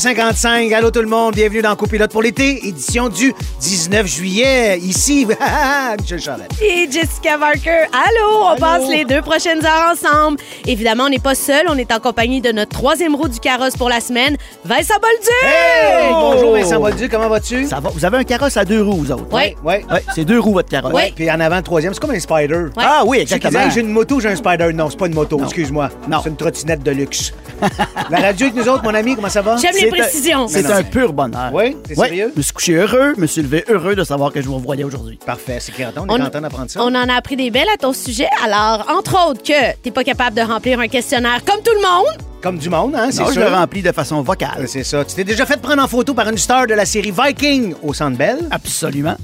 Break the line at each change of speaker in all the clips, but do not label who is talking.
55. Allô tout le monde, bienvenue dans Copilote pour l'été, édition du 19 juillet. Ici, Michel Charette.
Et Jessica Barker. Allô, on passe les deux prochaines heures ensemble. Évidemment, on n'est pas seul, on est en compagnie de notre troisième roue du carrosse pour la semaine, Vincent Boldu.
Hey, bonjour Vincent Boldu, comment vas-tu?
Ça va. Vous avez un carrosse à deux roues, vous autres?
Oui.
Oui.
oui. C'est deux roues, votre carrosse.
Oui.
Puis en avant, troisième, c'est comme un spider.
Ah oui, exactement.
J'ai une moto, j'ai un spider. Non, c'est pas une moto, excuse-moi.
Non.
C'est une trottinette de luxe. la radio avec nous autres, mon ami, comment ça va?
C'est un-. C'est pur bonheur.
Oui? T'es
Ouais.
sérieux?
Je me suis couché heureux, je me suis levé heureux de savoir que je vous revoyais aujourd'hui.
Parfait, c'est content, on est
On-
content d'apprendre ça.
On en a appris des belles à ton sujet. Alors, entre autres, que t'es pas capable de remplir un questionnaire comme tout le monde.
Comme du monde, hein, c'est
Non, je
sûr.
le remplis de façon vocale.
C'est ça. Tu t'es déjà fait prendre en photo par une star de la série Viking au Centre Bell?
Absolument.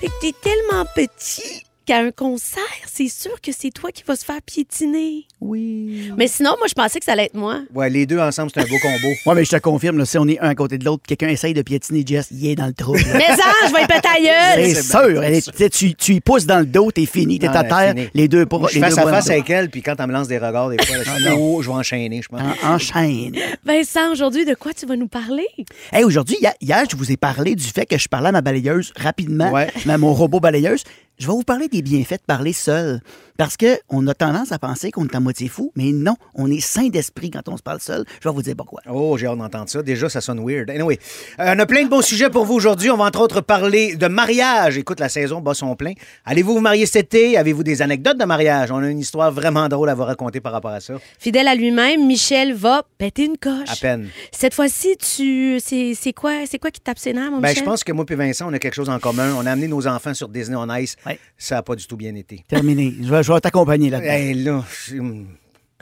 Fait que t'es tellement petit qu'à un concert, c'est sûr que c'est toi qui vas se faire piétiner.
Oui.
Mais sinon, moi, je pensais que ça allait être moi.
Ouais, les deux ensemble, c'est un beau combo.
Ouais, mais je te confirme, là, si on est un à côté de l'autre, quelqu'un essaye de piétiner Jess, il est dans le trou.
Mais ça, je vais y péter.
C'est sûr. Elle est- tu tu, y pousses dans le dos, t'es fini, t'es
Ah,
à terre,
fini.
les deux pour
Moi, je
les
face
deux
à face avec elle, puis quand elle me lance des regards, des fois, là, je, suis, oh, je vais enchaîner, je pense.
En- Enchaîne.
Vincent, aujourd'hui, de quoi tu vas nous parler?
Hey, aujourd'hui, hier, hier, je vous ai parlé du fait que je parlais à ma balayeuse rapidement,
Ouais.
à mon robot balayeuse. Je vais vous parler des bienfaits de parler seul. Parce que on a tendance à penser qu'on est à moitié fou, mais non, on est sain d'esprit quand on se parle seul. Je vais vous dire pourquoi.
Oh, j'ai hâte d'entendre ça. Déjà, ça sonne weird. Anyway, euh, on a plein de bons sujets pour vous aujourd'hui. On va entre autres parler de mariage. Écoute, la saison bat son plein. Allez-vous vous marier cet été? Avez-vous des anecdotes de mariage? On a une histoire vraiment drôle à vous raconter par rapport à ça.
Fidèle à lui-même, Michel va péter une coche.
À peine.
Cette fois-ci, tu. C'est c'est quoi, c'est quoi qui tape ses nerfs, mon
Ben,
Michel?
je pense que moi et Vincent, on a quelque chose en commun. On a amené nos enfants sur Disney on Ice.
Ouais.
Ça n'a pas du tout bien été.
Terminé. Je vais, je vais t'accompagner là-dedans.
Hey, là, je suis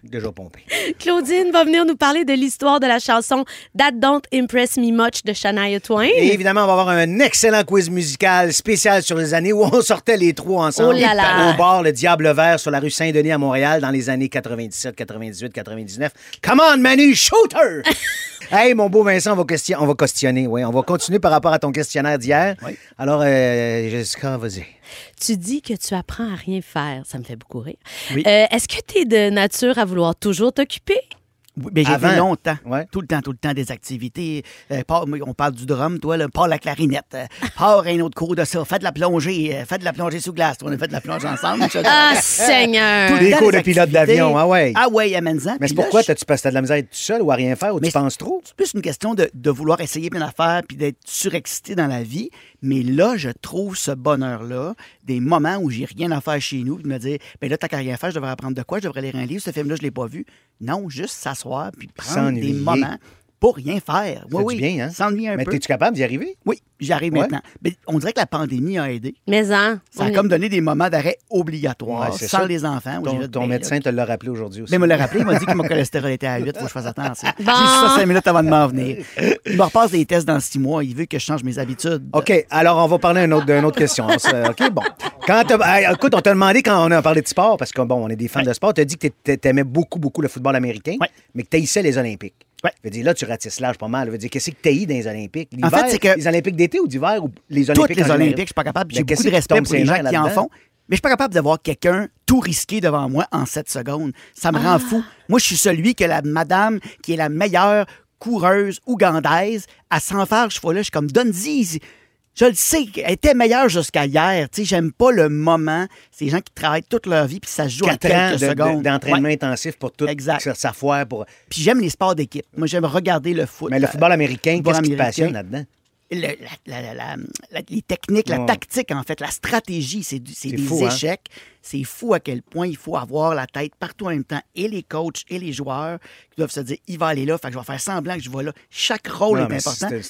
déjà pompé.
Claudine va venir nous parler de l'histoire de la chanson That Don't Impress Me Much de Shania Twain.
Et évidemment, on va avoir un excellent quiz musical spécial sur les années où on sortait les trois ensemble
Oh là là.
au bar Le Diable Vert sur la rue Saint-Denis à Montréal dans les années 97, 98, 99. Come on, Manu, shooter! hey, mon beau Vincent, on va, question- on va questionner, oui. On va continuer par rapport à ton questionnaire d'hier.
Oui.
Alors, euh, Jessica, vas-y.
Tu dis que tu apprends à rien faire. Ça me fait beaucoup rire.
Oui.
Euh, Est-ce que tu es de nature à vouloir toujours t'occuper?
Oui, j'ai
Avant.
fait longtemps.
Ouais.
Tout le temps, tout le temps des activités. Euh, part- on parle du drum, toi, là, part la clarinette. Euh, part un autre cours de ça. Fais de la plongée. euh, fais de la plongée sous glace. On a fait de la plongée ensemble.
Ah, Seigneur!
Tout le
Des
temps,
cours
des
de pilote d'avion, ah ouais.
Ah ouais, amène-en.
Mais
Puis
c'est
là,
pourquoi?
je-
T'as-tu t'as de la misère à être tout seul ou à rien faire ou
Mais
tu penses trop?
C'est plus une question de, de vouloir essayer plein d'affaires puis d'être surexcité dans la vie. Mais là, je trouve ce bonheur-là, des moments où j'ai rien à faire chez nous, puis de me dire, ben là, t'as qu'à rien faire, je devrais apprendre de quoi, je devrais lire un livre, ce film-là, je l'ai pas vu. Non, juste s'asseoir puis prendre des moments pour rien faire.
Ça
Oui, oui.
du bien, hein?
S'ennuyer un
Mais
peu.
t'es-tu capable d'y arriver?
Oui, j'y arrive
Ouais.
maintenant. Mais on dirait que la pandémie a aidé.
Mais hein,
Ça a comme donné des moments d'arrêt obligatoires
Ouais,
sans
ça.
les enfants.
Ton, ton
ben,
médecin te l'a rappelé aujourd'hui aussi.
mais il me l'a rappelé, il m'a dit que mon cholestérol était à 8, faut que je fasse attention.
Bon.
J'ai ça cinq minutes avant de m'en venir. Il me repasse des tests dans six mois, il veut que je change mes habitudes.
OK, alors on va parler d'une autre, question. OK, bon. Quand hey, écoute, on t'a demandé quand on a parlé de sport, parce que bon, on est des fans de sport, t'as dit que t'a- t'aimais beaucoup, beaucoup le football américain,
Ouais.
mais que t'haïssais les Olympiques.
Ouais.
Je veux dire, là, tu ratisses l'âge pas mal. Je veux dire, qu'est-ce que t'haïs dans les Olympiques?
En fait, c'est que-
Les Olympiques d'été ou d'hiver ou les Olympiques
Toutes les? Olympiques, je suis pas capable. J'ai
Mais
beaucoup de respect pour les gens qui en font. Mais je suis pas capable de voir quelqu'un tout risqué devant moi en 7 secondes. Ça me rend fou. Moi, je suis celui que la madame qui est la meilleure coureuse ougandaise, à s'en faire ce fois-là, je suis comme, donne-y. Je le sais, elle était meilleure jusqu'à hier. Tu sais, j'aime pas le moment. C'est des gens qui travaillent toute leur vie, puis ça se joue en quelques
de- de-
secondes.
d'entraînement
Ouais.
intensif pour tout
Exact.
sa- foire. Pour...
Puis j'aime les sports d'équipe. Moi, j'aime regarder le foot.
Mais le football américain, qu'est-ce qui te passionne là-dedans?
Le- la- la- la- la- la- les techniques, la tactique, en fait, la stratégie, c'est des
fou, hein?
échecs. C'est fou à quel point il faut avoir la tête partout en même temps. Et les coachs et les joueurs qui doivent se dire il va aller là, fait que je vais faire semblant que je vais là. Chaque rôle
Non,
est important. Dès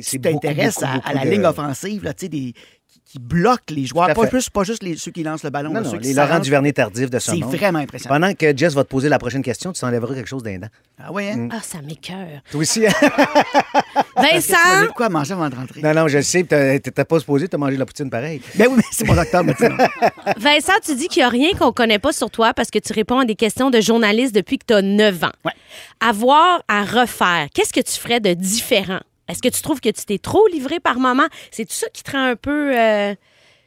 que tu t'intéresses à, la
de-
ligne offensive, là, tu sais, des, qui, qui bloquent les joueurs, pas juste, pas juste les, ceux qui lancent le ballon,
Non,
là,
non,
ceux qui
les Laurent. Duvernay tardif de ce
C'est vraiment impressionnant.
Pendant que Jess va te poser la prochaine question, tu t'enlèveras quelque chose d'un dent.
Ah oui, hein?
Ah, ça m'écœure.
Toi aussi.
Tu
Vincent!
dit quoi manger avant de rentrer?
non, non, je le sais, t'as- t'étais pas supposé, t'as mangé de la poutine pareil.
Ben oui, mais c'est mon docteur maintenant.
Vincent, tu dis qu'il n'y a rien qu'on connaît pas sur toi parce que tu réponds à des questions de journalistes depuis que tu as 9 ans.
Ouais.
Avoir à refaire, qu'est-ce que tu ferais de différent? Est-ce que tu trouves que tu t'es trop livré par moment? C'est tout ça qui te rend un peu. euh,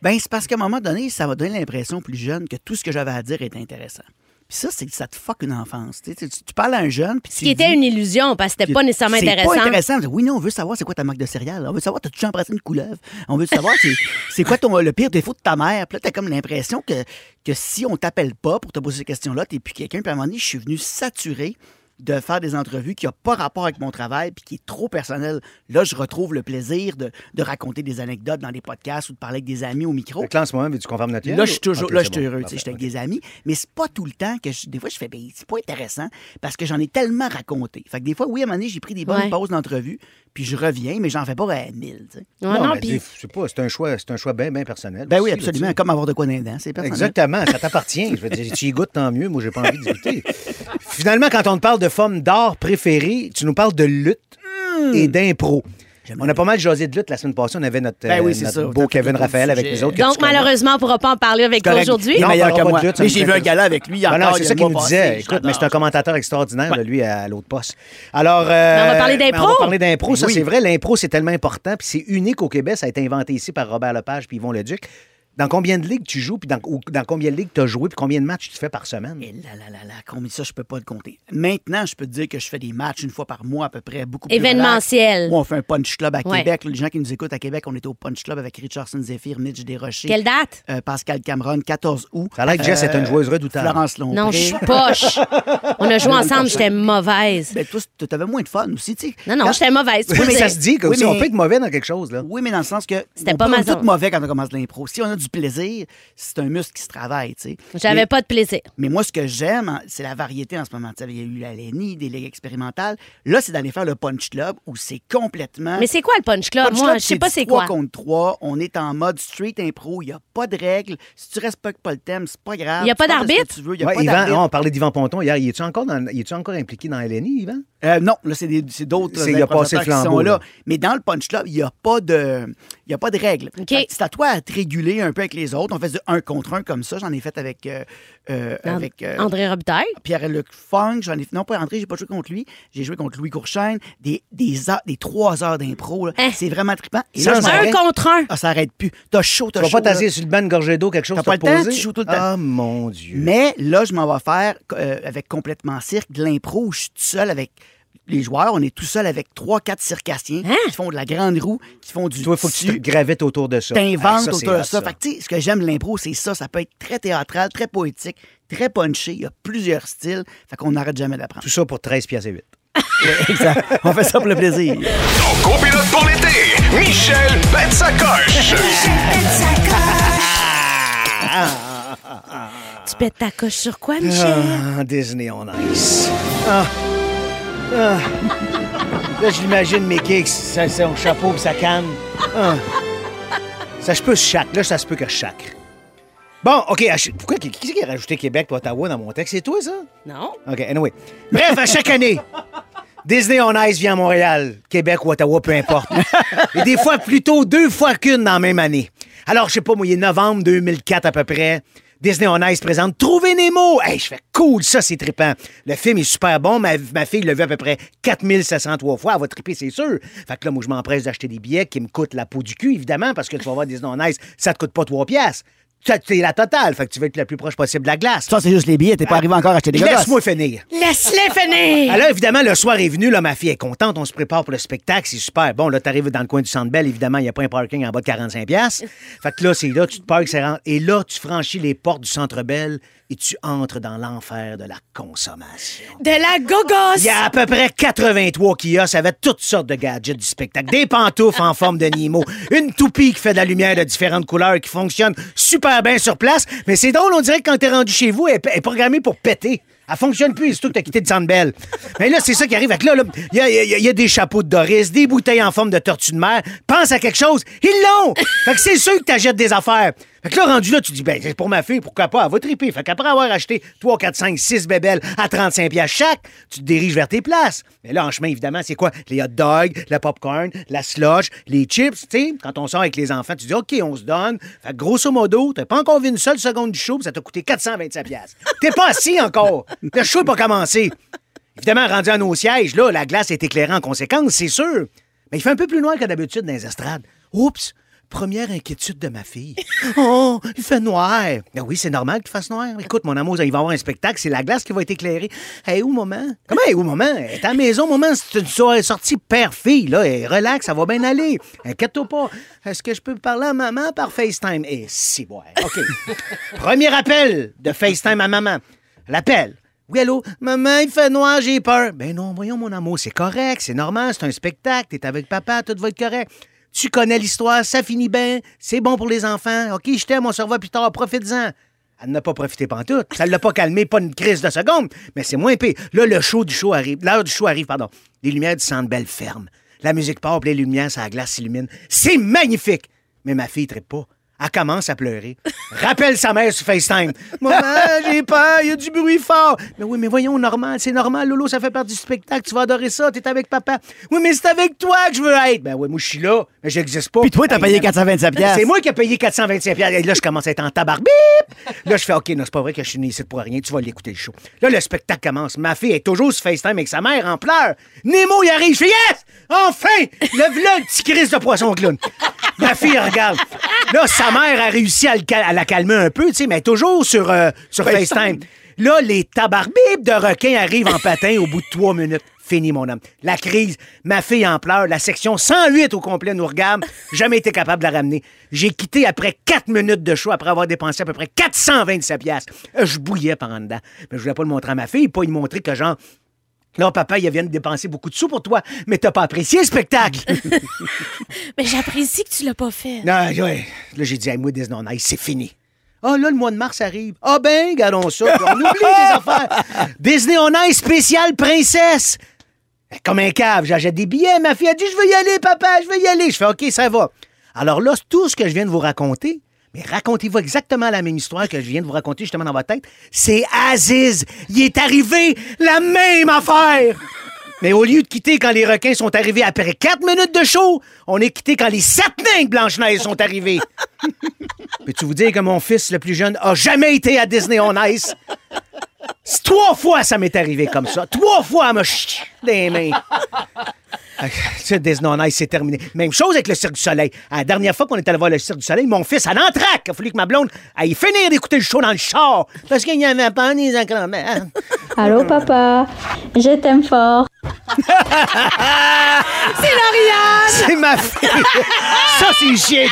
Ben, c'est parce qu'à un moment donné, ça va donner l'impression plus jeune que tout ce que j'avais à dire est intéressant. Puis ça, c'est que ça te fuck une enfance. Tu, sais, tu- tu parles à un jeune, puis
Ce qui était une illusion parce que c'était pas nécessairement intéressant.
C'est pas intéressant. Oui, non, on veut savoir c'est quoi ta marque de céréales. On veut savoir, t'as-tu embrassé une couleuvre? On veut savoir c'est, c'est quoi ton, le pire défaut de ta mère. Puis là, t'as comme l'impression que, que si on t'appelle pas pour te poser ces questions-là, t'es plus quelqu'un. Puis à un moment donné, je suis venu saturer de faire des entrevues qui n'ont pas rapport avec mon travail puis qui est trop personnel. Là, je retrouve le plaisir de, de raconter des anecdotes dans des podcasts ou de parler avec des amis au micro.
Que là, en ce moment, qu'on ferme notre?
Là, je suis toujours, là, je suis
bon.
heureux, tu sais, j'étais avec des amis, mais c'est pas tout le temps que je- des fois je fais, ben, c'est pas intéressant parce que j'en ai tellement raconté. Fait que des fois, oui, à un moment donné, j'ai pris des bonnes
Ouais.
pauses d'entrevue, puis je reviens, mais j'en fais pas à 1000, tu sais.
Ouais,
Non,
non, puis-
c'est- c'est pas, c'est un choix, c'est un choix bien, bien personnel.
Ben oui,
aussi,
absolument, comme avoir de quoi dans les dents, c'est personnel.
Exactement, ça t'appartient. Je veux dire, tu y goûtes, tant mieux. Moi, j'ai pas envie d'y goûter. Finalement, quand on te parle de forme d'art préférée, tu nous parles de lutte et d'impro. On a pas mal jasé de lutte la semaine passée. On avait notre,
Ben
euh,
oui, c'est
notre
ça.
beau Kevin Raphaël avec les autres.
Donc, malheureusement, on ne pourra pas en parler avec toi aujourd'hui.
Non, on
meilleur que
pas
moi.
de lutte, ça
mais
me
j'ai vu un gala avec lui
Ben c'est ça qu'il nous
passé,
disait. Écoute, mais c'est un commentateur extraordinaire, lui, à l'autre poste. Alors. euh,
on va parler
ben,
d'impro?
On va parler d'impro. Ça,
Oui.
c'est vrai. L'impro, c'est tellement important. Puis c'est unique au Québec. Ça a été inventé ici par Robert Lepage puis Yvon Leduc. Dans combien de ligues tu joues, puis dans, ou dans combien de ligues tu as joué, puis combien de matchs tu fais par semaine?
Et là, là, là, là, combien ça, je peux pas le compter. Maintenant, je peux te dire que je fais des matchs une fois par mois à peu près, beaucoup plus
Événementiel.
relax. On fait un punch club à
Ouais.
Québec. les gens qui nous écoutent à Québec, on était au punch club avec Richardson Zephyr, Mitch Desrochers.
Quelle date?
euh, Pascal Cameron, 14 août.
Ça a l'air que Jess est une joueuse redoutable.
Florence Lompré.
Non, je suis poche. On a joué ensemble, j'étais mauvaise.
Ben, toi, tu avais moins de fun aussi, tu sais.
Non, non,
Quand-
j'étais mauvaise.
Oui, mais ça se dit que
Oui,
on
mais-
peut être mauvais dans quelque chose. Là.
Oui, mais dans le sens que
C'était pas
peut-
ma
on est tous
zone.
mauvais quand on commence l'impro. Si on a du plaisir, c'est un muscle qui se travaille, tu sais.
J'avais pas de plaisir.
Mais moi, ce que j'aime, hein, c'est la variété en ce moment. Tu sais, il y a eu la LENI, des ligues expérimentales. Là, c'est d'aller faire le punch club où c'est complètement.
Mais c'est quoi le punch club?
Punch
Moi,
club,
je sais pas c'est quoi.
contre 3. On est en mode street impro. Il n'y a pas de règles. Si tu respectes pas le thème, c'est pas grave.
Il y a pas d'arbitre?
tu veux. Il y a
Ouais,
pas
Yvan,
d'arbitre.
on parlait d'Yvan Ponton hier. Il est-tu encore, dans- il est-tu encore impliqué dans LNI, Yvan?
Euh, non, là, c'est des- c'est d'autres
C'est- il a passé le
improvisateurs qui
flambeau,
sont là.
là.
Mais dans le punch club, il n'y a pas de, il y a pas de règles. C'est à toi à te réguler un peu avec les autres. On fait du un contre un comme ça. J'en ai fait avec, euh, euh, avec euh,
André Robitaille.
Pierre-Luc Funk. J'en ai, non, pas André, j'ai pas joué contre lui. J'ai joué contre Louis Courchaine. Des, des, heures- des trois heures d'impro.
Hein?
C'est vraiment trippant. Et là.
Un contre un.
Ah, ça arrête plus. T'as chaud, t'as
Tu vas
chaud.
pas t'asseoir sur le banc de gorgée d'eau, quelque chose
T'as pas le temps, tu joues tout le temps.
Ah, mon Dieu.
Mais là, je m'en vais faire euh, avec complètement cirque de l'impro où je suis tout seul avec les joueurs. On est tout seul avec trois, quatre circassiens
Hein?
qui font de la grande roue, qui font du
Toi, il faut que tu gravites autour de ça. Ah,
t'inventes
ça, c'est
autour de
hot,
ça. Fait que, tu sais, ce que j'aime de l'impro, c'est ça. Ça peut être très théâtral, très poétique, très punché. Il y a plusieurs styles. Fait qu'on n'arrête jamais d'apprendre.
Tout ça pour 13 piastres et 8.
exact. On fait ça pour le plaisir.
Ton copilote pour l'été, Michel pète sa coche.
Tu pètes ta coche sur quoi, Michel?
Ah, Disney on Ice. Ah. Ah. Là, je l'imagine Mickey avec sa- son chapeau et sa canne. Ah. Ça se peut chaque. Là, ça se peut que chaque. Bon, OK. Pourquoi, qui, qui c'est qui a rajouté Québec et Ottawa dans mon texte? C'est toi, ça?
Non.
OK, anyway. Bref, à chaque année, Disney on Ice vient à Montréal, Québec ou Ottawa, peu importe. Et des fois, plutôt deux fois qu'une dans la même année. Alors, je sais pas, moi, il est novembre 2004 à peu près. Disney on Ice présente Trouver Nemo. Hey, je fais cool, ça, c'est trippant. Le film est super bon. Ma, fille l'a vu à peu près 4703 fois. Elle va tripper, c'est sûr. Fait que là, moi, je m'empresse d'acheter des billets qui me coûtent la peau du cul, évidemment, parce que tu vas voir Disney on Ice, ça te coûte pas 3 piastres. C'est la totale. Fait que tu vas être le plus proche possible de la glace.
Ça, c'est juste les billets. T'es pas arrivé encore à acheter des.
Laisse-moi finir.
Laisse-les finir!
Alors, évidemment, le soir est venu, là, ma fille est contente, on se prépare pour le spectacle, c'est super. Bon, là, t'arrives dans le coin du Centre Bell, évidemment, il n'y a pas un parking en bas de 45 pièces. Fait que là, c'est là, tu te parques, et là, tu franchis les portes du Centre Bell et tu entres dans l'enfer de la consommation.
De la gogosse!
Il y a à peu près 83 kiosques avec toutes sortes de gadgets du spectacle. Des pantoufles en forme de Nemo, une toupie qui fait de la lumière de différentes couleurs qui fonctionne super bien sur place. Mais c'est drôle, on dirait que quand t'es rendu chez vous, elle est- programmée pour péter. Elle fonctionne plus, surtout que t'as quitté le Centre Bell. Mais là, c'est ça qui arrive. Que là, y, y il y a des chapeaux de Doris, des bouteilles en forme de tortue de mer. Pense à quelque chose. Ils l'ont! Fait que c'est sûr que t'achètes des affaires. Fait que là, rendu là, tu dis, ben, c'est pour ma fille, pourquoi pas? Elle va triper. Fait qu'après avoir acheté 3, 4, 5, 6 bébelles à 35 piastres chaque, tu te diriges vers tes places. Mais là, en chemin, évidemment, c'est quoi? Les hot dogs, le popcorn, la slush, les chips, tu sais. Quand on sort avec les enfants, tu dis, OK, on se donne. Fait que grosso modo, t'as pas encore vu une seule seconde du show, ça t'a coûté 425 piastres. T'es pas assis encore. Le show n'est pas commencé. Évidemment, rendu à nos sièges, là, la glace est éclairée en conséquence, c'est sûr. Mais il fait un peu plus noir que d'habitude dans les estrades. Oups! Première inquiétude de ma fille. Oh, il fait noir. Ben oui, c'est normal qu'il fasse noir. Écoute, mon amour, il va y avoir un spectacle, c'est la glace qui va être éclairée. Hey, où, maman? Comment, hey, où, maman? Elle est à la maison, maman, c'est une soirée sortie père-fille, là. Et relax, ça va bien aller. Inquiète-toi pas. Est-ce que je peux parler à maman par FaceTime? Eh, si, ouais. OK. Premier appel de FaceTime à maman. L'appel. Oui, allô? Maman, il fait noir, j'ai peur. Ben non, voyons, mon amour, c'est correct, c'est normal, c'est un spectacle, t'es avec papa, tout va être correct. Tu connais l'histoire, ça finit bien, c'est bon pour les enfants. OK, je t'aime, on se revoit plus tard, profite-en. Elle n'a pas profité pantoute. Ça ne l'a pas calmé, pas une crise de seconde, mais c'est moins pire. Là, le show du show arrive. L'heure du show arrive, pardon. Les lumières du centre belle ferme. La musique part, les lumières, ça la glace s'illumine. C'est magnifique! Mais ma fille ne pas. Elle commence à pleurer. Rappelle sa mère sur FaceTime. Maman, j'ai peur, il y a du bruit fort. Mais oui, mais voyons, normal, c'est normal, Lolo, ça fait partie du spectacle, tu vas adorer ça, t'es avec papa. Oui, mais c'est avec toi que je veux être. Ben oui, moi, je suis là, mais j'existe pas.
Puis toi, t'as payé 425 pièces.
C'est moi qui ai payé 425 pièces. Et là, je commence à être en tabarbip. Là, je fais, OK, non, c'est pas vrai que je suis né ici pour rien, tu vas l'écouter le show. Là, le spectacle commence. Ma fille est toujours sur FaceTime avec sa mère en pleurs. Nemo, il arrive. Je fais, yes! Enfin! Le vlog, petit crise de poisson clown. Ma fille regarde. Là, sa mère a réussi à, le cal- à la calmer un peu, tu sais, mais toujours sur, euh, sur FaceTime. Là, les tabarbibes de requins arrivent en patin au bout de trois minutes. Fini, mon homme. La crise, ma fille en pleurs, la section 108 au complet nous regarde. Jamais été capable de la ramener. J'ai quitté après quatre minutes de show après avoir dépensé à peu près 427 piastres. Euh, Je bouillais par en dedans. Mais je voulais pas le montrer à ma fille, pas lui montrer que genre... Là, papa, il vient de dépenser beaucoup de sous pour toi, mais t'as pas apprécié le spectacle.
Mais j'apprécie que tu l'as pas fait.
Non, ouais. Là, j'ai dit, hey, moi, Disney on Ice, c'est fini. Ah, là, le mois de mars arrive. Ah, ben, gardons ça. On oublie les affaires. Disney on Ice spécial princesse. Comme un cave, j'achète des billets. Ma fille a dit, je veux y aller, papa, je veux y aller. Je fais, OK, ça va. Alors là, tout ce que je viens de vous raconter, mais racontez-vous exactement la même histoire que je viens de vous raconter justement dans votre tête. C'est Aziz. Il est arrivé la même affaire. Mais au lieu de quitter quand les requins sont arrivés après 4 minutes de show, on est quitté quand les sept nains de Blanche-Neige sont arrivés. Peux-tu vous dire que mon fils le plus jeune a jamais été à Disney on Ice? Trois fois, ça m'est arrivé comme ça. Trois fois, chut des mains. Ah, tu sais, Disney on Ice, c'est terminé. Même chose avec le Cirque du Soleil. La dernière fois qu'on est allé voir le Cirque du Soleil, mon fils, à l'entraque, il a fallu que ma blonde aille finir d'écouter le show dans le char. Parce qu'il n'y avait pas des accromates.
Allô papa, je t'aime fort.
C'est Lauriane!
C'est ma fille. Ça, c'est chien.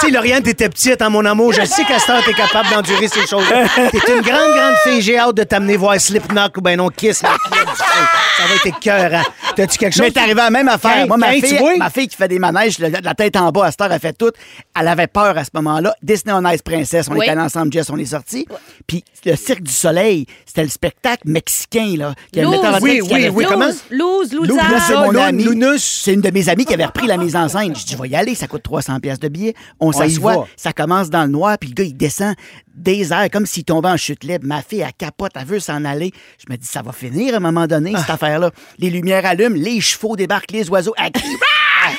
Tu sais, Lauriane, t'étais petite, hein, mon amour. Je sais qu'à ce temps, t'es capable d'endurer ces choses-là. T'es une grande, grande fille. J'ai hâte de t'amener voir Slipknot ou ben non, Kiss. ma fille du feu. Ça va être écœurant. T'as-tu quelque chose?
Mais t'es arrivé à la même affaire. Moi, ma
tu
fille,
vois?
ma fille qui fait des manèges, la, la tête en bas, à cette heure, elle fait tout. Elle avait peur à ce moment-là. Disney on Ice Princess, on
Oui.
était allés ensemble, Jess, on est sortis. Puis le Cirque du Soleil, c'était le spectacle mexicain, là. metteur en
Oui,
qui
oui, oui, comment?
Loose,
Lou, là, c'est mon
Lou-
ami.
Lounous.
C'est une de mes amies qui avait repris la mise en scène. Je dis, je vais y aller, ça coûte 300 pièces de billets. On s'assoit, ça commence dans le noir, puis le gars, il descend des airs comme s'il tombait en chute libre. Ma fille, elle capote, elle veut s'en aller. Je me dis, ça va finir à un moment donné,
Ah.
cette affaire-là. Les lumières allument, les chevaux débarquent, les oiseaux, elle crie,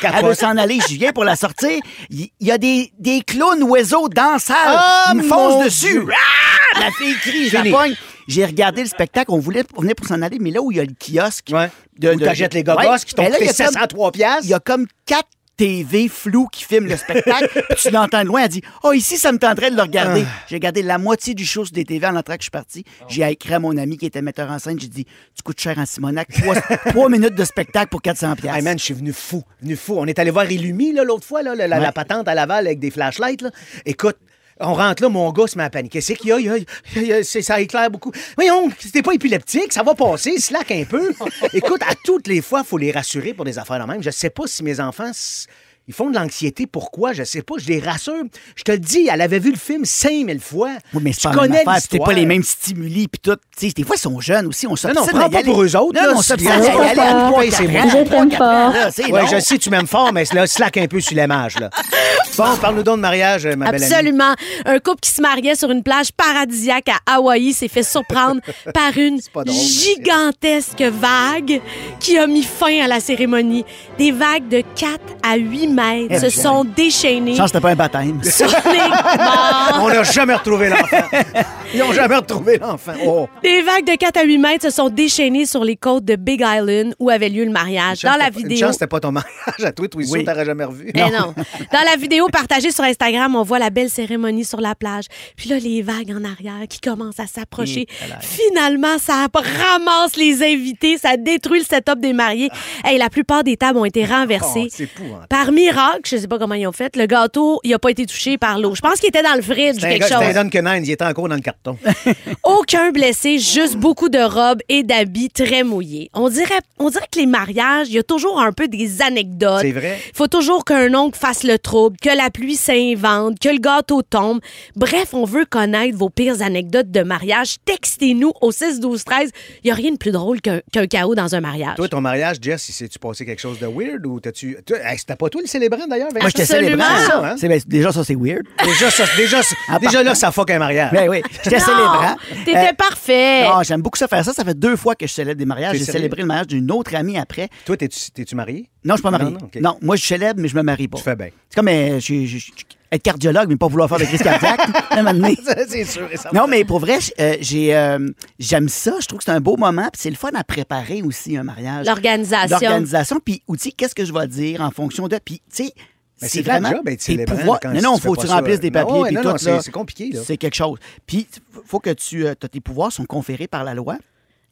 Ah! Elle veut s'en aller, je viens pour la sortir. Il y a des, des clowns oiseaux dans la salle.
Ah,
Ils me foncent dessus. Ah! La fille crie, je la pogne. J'ai regardé le spectacle, on voulait on venait pour s'en aller, mais là où il y a le kiosque.
Ouais.
de-
Où
de-
t'achètes les gogos
Ouais.
qui t'ont
Ben là,
coûté
il y a comme-
703 piastres.
Il y a comme quatre TV flous qui filment le spectacle. puis tu l'entends de loin, elle dit Oh, ici, ça me tenterait de le regarder.
Ah.
J'ai regardé la moitié du show sur des TV en entrant que je suis parti. J'ai écrit à mon ami qui était metteur en scène. J'ai dit Tu coûtes cher en Simonac. Trois, trois minutes de spectacle pour 400$. piastres.
Hey man, je suis venu fou, venu fou. On est allé voir Illumi là, l'autre fois, là, la, la- la patente à Laval avec des flashlights. Là. Écoute, on rentre là, mon gars se met à paniquer. C'est qu'il y a, il y a- il y a- c'est- ça éclaire beaucoup. Voyons, c'était pas épileptique, ça va passer, slack un peu. Écoute, à toutes les fois, il faut les rassurer pour des affaires de même. Je sais pas si mes enfants... Ils font de l'anxiété. Pourquoi? Je sais pas. Je les rassure. Je te le dis, elle avait vu le film 5000 fois.
Oui, mais c'est
Tu
pas
connais.
C'était pas les mêmes stimuli puis tout. Tu sais, des fois, ils sont jeunes aussi. On
non,
s'obstine
prends
à y
pas pour eux autres,
Non,
là,
non, on
c'est-
s'obstine
Je
t'aime fort.
long.
je sais, tu m'aimes fort, mais là, slack un peu sur l'image. Bon, parle-nous donc de mariage, ma belle amie.
Absolument. Un couple qui se mariait sur une plage paradisiaque à Hawaï s'est fait surprendre par une gigantesque vague qui a mis fin à la cérémonie. Des vagues de 4 à 8 mètres
Eh
se sont déchaînées
Chance, c'était pas un baptême.
sur les bords.
On n'a jamais retrouvé l'enfant. Ils n'ont jamais retrouvé l'enfant. Oh.
Des vagues de 4 à 8 mètres se sont déchaînées sur les côtes de Big Island où avait lieu le mariage. Dans la
Une
vidéo.
chance, c'était pas ton mariage à toi, toi,
Oui.
tu t'aurais jamais revu.
Mais non. Dans la vidéo partagée sur Instagram, on voit la belle cérémonie sur la plage. Puis là, les vagues en arrière qui commencent à s'approcher. Finalement, ça ramasse les invités, ça détruit le setup des mariés. Hey, la plupart des tables ont été renversées.
Oh, c'est épouvantable.
par miracle, je sais pas comment ils ont fait, le gâteau, il a pas été touché par l'eau. Je pense qu'il était dans le fridge ou quelque
gars- c'était un
chose.
Hines, il était encore dans le carton.
Aucun blessé, juste beaucoup de robes et d'habits très mouillés. On dirait, on dirait que les mariages, il y a toujours un peu des anecdotes.
C'est vrai.
Il faut toujours qu'un oncle fasse le trouble, que la pluie s'invente, que le gâteau tombe. Bref, on veut connaître vos pires anecdotes de mariage. Textez-nous au 6 12 13. Il n'y a rien de plus drôle qu'un qu'un chaos dans un mariage.
Toi, ton mariage, Jess, s'est-tu passé quelque chose de weird ou t'as-tu. hey, C'était pas toi le célébrant d'ailleurs?
Moi, j'étais
Absolument.
célébrant.
Ça, hein?
C'est- ben, déjà, ça, c'est weird.
Déjà, ça, déjà,
Ah,
déjà là, ça fuck un mariage.
Ben oui, j'étais célébrant.
T'étais
Euh,
parfait.
Non, j'aime beaucoup ça faire ça. Ça fait deux fois que je célèbre des mariages. J'ai célébré le mariage d'une autre amie après.
Toi, t'es-tu marié?
Non, je suis pas marié.
Non, non, ok.
Non, moi, je célèbre, mais je me marie pas.
Tu fais bien.
C'est comme euh, je- je- je- être cardiologue, mais pas vouloir faire de crise cardiaque.
c'est sûr.
Non, mais pour vrai, euh, j'ai, euh, j'aime ça. Je trouve que c'est un beau moment. Puis c'est le fun à préparer aussi un mariage.
L'organisation.
L'organisation. Puis aussi, qu'est-ce que je vais dire en fonction de. Puis, tu sais.
Mais c'est vrai job
tes pouvoirs- Non, non, faut que tu remplisses des papiers.
ouais,
puis
non,
tout,
non, c'est- compliqué.
C'est quelque chose. Puis, faut que tu. euh, tes pouvoirs sont conférés par la loi.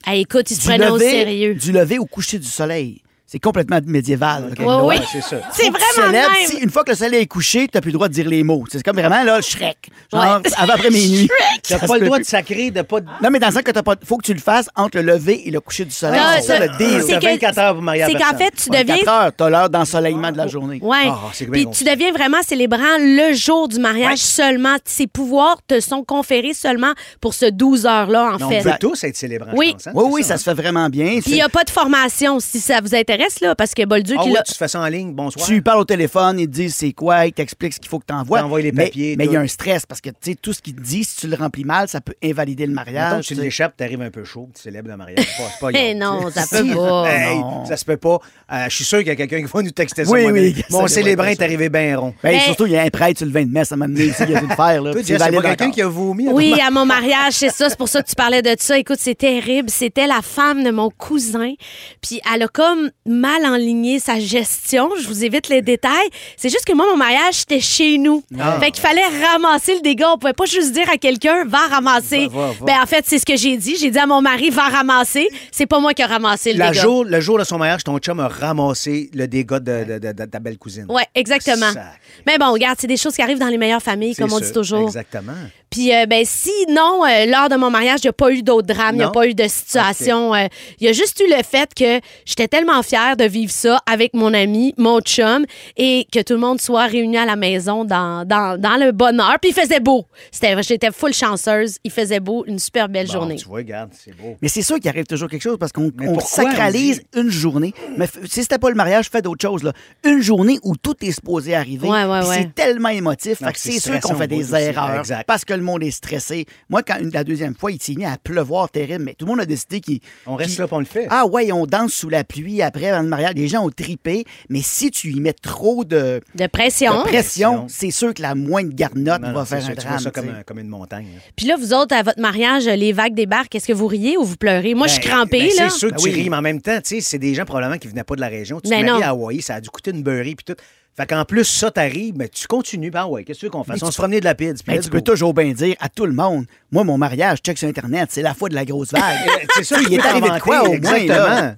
Hey, écoute, ils se
Du
prenaient au sérieux.
Du lever au coucher du soleil. C'est complètement médiéval.
Oui, oui.
c'est ça.
Vraiment
célèbres.
même.
Si, une fois que le soleil est couché, tu n'as plus le droit de dire les mots. C'est comme vraiment là, le Shrek. Genre,
Ouais.
avant après minuit.
T'as pas le droit de sacrer, de pas.
Non, mais dans le sens que t'as pas. Faut que tu le fasses entre le lever et le coucher du soleil. C'est ça le deal.
c'est
T'as
que-
24 heures pour
C'est qu'en fait, tu deviens
24 heures, t'as l'heure d'ensoleillement de la journée.
Ouais.
Ah,
Puis tu deviens vraiment célébrant le jour du mariage
Ouais.
seulement. Ces pouvoirs te sont conférés seulement pour ce 12 heures-là, en
Non,
fait.
on peut tous être célébrants,
Oui.
je pense. hein,
Oui, oui, ça
hein?
se fait vraiment bien.
Puis il n'y a pas de formation si ça vous intéresse, là, parce que Bolduc,
Ah
il
oui,
a-
tu te fais ça en ligne, bonsoir.
Tu lui parles au téléphone, ils te disent c'est quoi, ils t'expliquent ce qu'il faut que tu envoies.
T'envoies les
Mais-
papiers,
Mais il y a un stress parce que tu sais, tout ce qu'il te dit, si tu le remplis mal, ça peut invalider le
Mettons
mariage.
que tu l'échappes, t'arrives un peu chaud, tu célèbres le mariage. C'est pas- c'est pas
Eh non, ça peut pas.
Hey,
Non.
ça se peut pas. Euh, je suis sûr qu'il y a quelqu'un qui va nous texter ça.
Oui, oui, ça
Mon célébrant est
ça.
arrivé bien rond.
Ben,
Mais-
Surtout, il y a un prêtre sur le vin de messe à m'amener aussi, il a dû le faire. Là,
c'est quelqu'un qui a vomi?
Oui, à mon mariage, c'est ça. C'est pour ça que tu parlais de ça. Écoute, c'est terrible. C'était la femme de mon cousin. Puis elle a comme mal enligné sa gestion. Je vous évite les détails. C'est juste que moi, mon mariage, c'était chez nous.
Ah.
Fait qu'il fallait ramasser le dégât. On pouvait pas juste dire à quelqu'un, va ramasser.
Va, va, va.
Ben, en fait, c'est ce que j'ai dit. J'ai dit à mon mari, va ramasser. C'est pas moi qui ai ramassé le
La
dégât.
jour, le jour de son mariage, ton chum a ramassé le dégât de, de- de- de ta belle cousine.
Ouais, exactement. Mais bon, regarde, c'est des choses qui arrivent dans les meilleures familles, comme on dit toujours.
Exactement.
Puis, euh, ben, sinon, euh, lors de mon mariage, il n'y a pas eu d'autres drames, il n'y a
Non?
pas eu de situation. euh, Il y a juste eu le fait que j'étais tellement fière de vivre ça avec mon ami, mon chum, et que tout le monde soit réuni à la maison dans, dans, dans le bonheur. Puis, il faisait beau. C'était- J'étais full chanceuse. Il faisait beau, une super belle
Bon,
journée.
tu vois, regarde, c'est beau.
Mais c'est sûr qu'il arrive toujours quelque chose parce qu'on
Mais
on
pourquoi
sacralise une journée. Mais f- si c'était pas le mariage, fais d'autres choses. Là. Une journée où tout est supposé arriver.
Ouais, ouais,
puis
ouais.
C'est tellement émotif.
Non,
Fait que
c'est
c'est sûr
stressant
qu'on fait
bout
des
aussi.
erreurs
Exact.
parce que le monde est stressé. Moi, quand une- la deuxième fois, il s'est mis à pleuvoir terrible, mais tout le monde a décidé qu'il.
On reste
qu'il-
là, on le fait.
Ah ouais, on danse sous la pluie après avant le mariage. Les gens ont tripé, mais si tu y mets trop de,
De pression.
de pression, c'est sûr que la moindre garnotte
Non, non,
va faire
sûr,
un
tu vois
drame.
ça comme, une montagne. hein.
Puis là, vous autres, à votre mariage, les vagues débarquent. Est-ce que vous riez ou vous pleurez? Moi, je suis
Ben,
crampée,
ben,
là.
C'est sûr que
Ben
tu
oui.
ris, mais en même temps, tu sais, c'est des gens probablement qui venaient pas de la région. Tu
Ben
te à Hawaï, ça a dû coûter une beurrée puis tout. Fait qu'en plus, ça t'arrive, mais tu continues. Ben ouais, qu'est-ce que tu veux qu'on fasse?
Mais
On se promenait de la
Ben,
let's
tu peux toujours bien dire à tout le monde, moi, mon mariage, check sur Internet, c'est la fois de la grosse vague.
C'est ça,
il est arrivé de quoi au moins, là?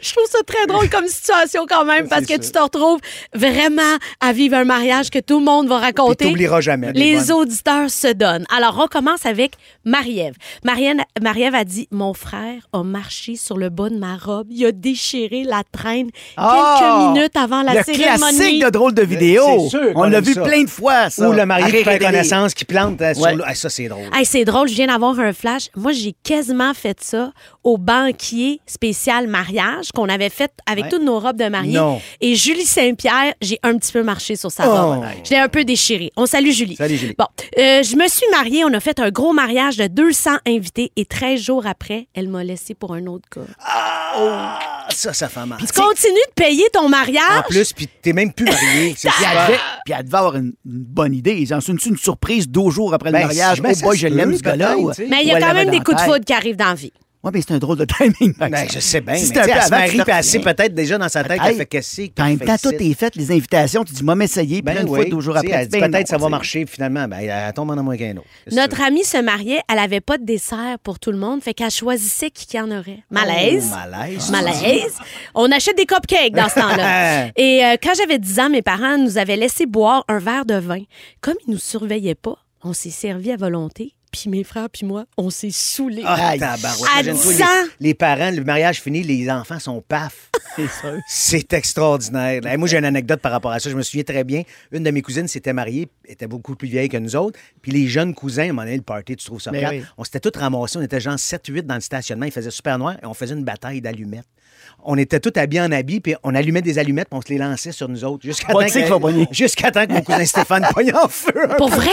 Je trouve ça très drôle comme situation quand même parce que tu te retrouves vraiment à vivre un mariage que tout le monde va raconter.
t'oublieras jamais.
Les auditeurs se donnent. Alors, on commence avec Marie-Ève. Marie-Ève a dit Mon frère a marché sur le bas de ma robe. Il a déchiré la traîne
Ah!
quelques minutes avant la
le
cérémonie.
classique de drôle de vidéo.
C'est sûr
On l'a vu
ça.
plein de fois, ça.
Ou le marié qui fait connaissance, qui plante euh, sur
Ouais.
l'eau. Ah, ça, c'est drôle.
Hey, c'est drôle, je viens d'avoir un flash. Moi, j'ai quasiment fait ça au banquier spécial Marie-Ève. Mariage qu'on avait fait avec
Ouais.
toutes nos robes de mariée.
Non.
Et Julie Saint-Pierre, j'ai un petit peu marché sur sa
Oh.
robe. Je l'ai un peu déchirée. On salue Julie.
Salut, Julie.
Bon, euh, je me suis mariée. On a fait un gros mariage de 200 invités et 13 jours après, elle m'a laissé pour un autre gars.
Ah, ça, ça fait mal.
Tu continues de payer ton mariage?
En plus, puis t'es même plus marié. C'est
Puis elle, devait, puis elle devait avoir une, une bonne idée. J'en suis une surprise deux jours après
Ben,
le mariage.
ben,
Oh boy, je l'aime, ce gars-là.
Mais il y a quand même des coups de foudre qui arrivent dans la vie.
Mais c'est un drôle de timing.
Ben, je sais bien.
Si
mais elle se marie, elle
reviens.
peut-être déjà dans sa tête qu'elle
Hey,
fait casser.
En même temps, tout est fait, les invitations. Tu dis, moi, m'essayer, puis
Ben
une
oui.
fois, deux jours après.
Elle
ben
peut-être ça va marcher, finalement, ben, elle tombe en amour qu'un autre.
Notre amie se mariait, elle avait pas de dessert pour tout le monde, fait qu'elle choisissait qui qui en aurait. Malaise.
Oh, malaise.
Malaise. On achète des cupcakes dans ce temps-là. Et euh, quand j'avais 10 ans, mes parents nous avaient laissé boire un verre de vin. Comme ils nous surveillaient pas, on s'est servi à volonté. Puis mes frères puis moi, on s'est saoulés.
Ah, tabarouette.
À
Imagine-toi,
10 ans.
les, les parents, le mariage fini, les enfants sont paf.
C'est sûr.
C'est extraordinaire. Moi, j'ai une anecdote par rapport à ça. Je me souviens très bien. Une de mes cousines s'était mariée, était beaucoup plus vieille que nous autres. Puis les jeunes cousins, à un moment donné, le party, tu trouves ça
Ben
plate?
oui.
On s'était tous ramassés. On était genre 7-8 dans le stationnement. Il faisait super noir et on faisait une bataille d'allumettes. On était tous habillés en habits, puis on allumait des allumettes, puis on se les lançait sur nous autres. Jusqu'à temps, que- temps que mon cousin Stéphane pogne en feu.
Pour vrai?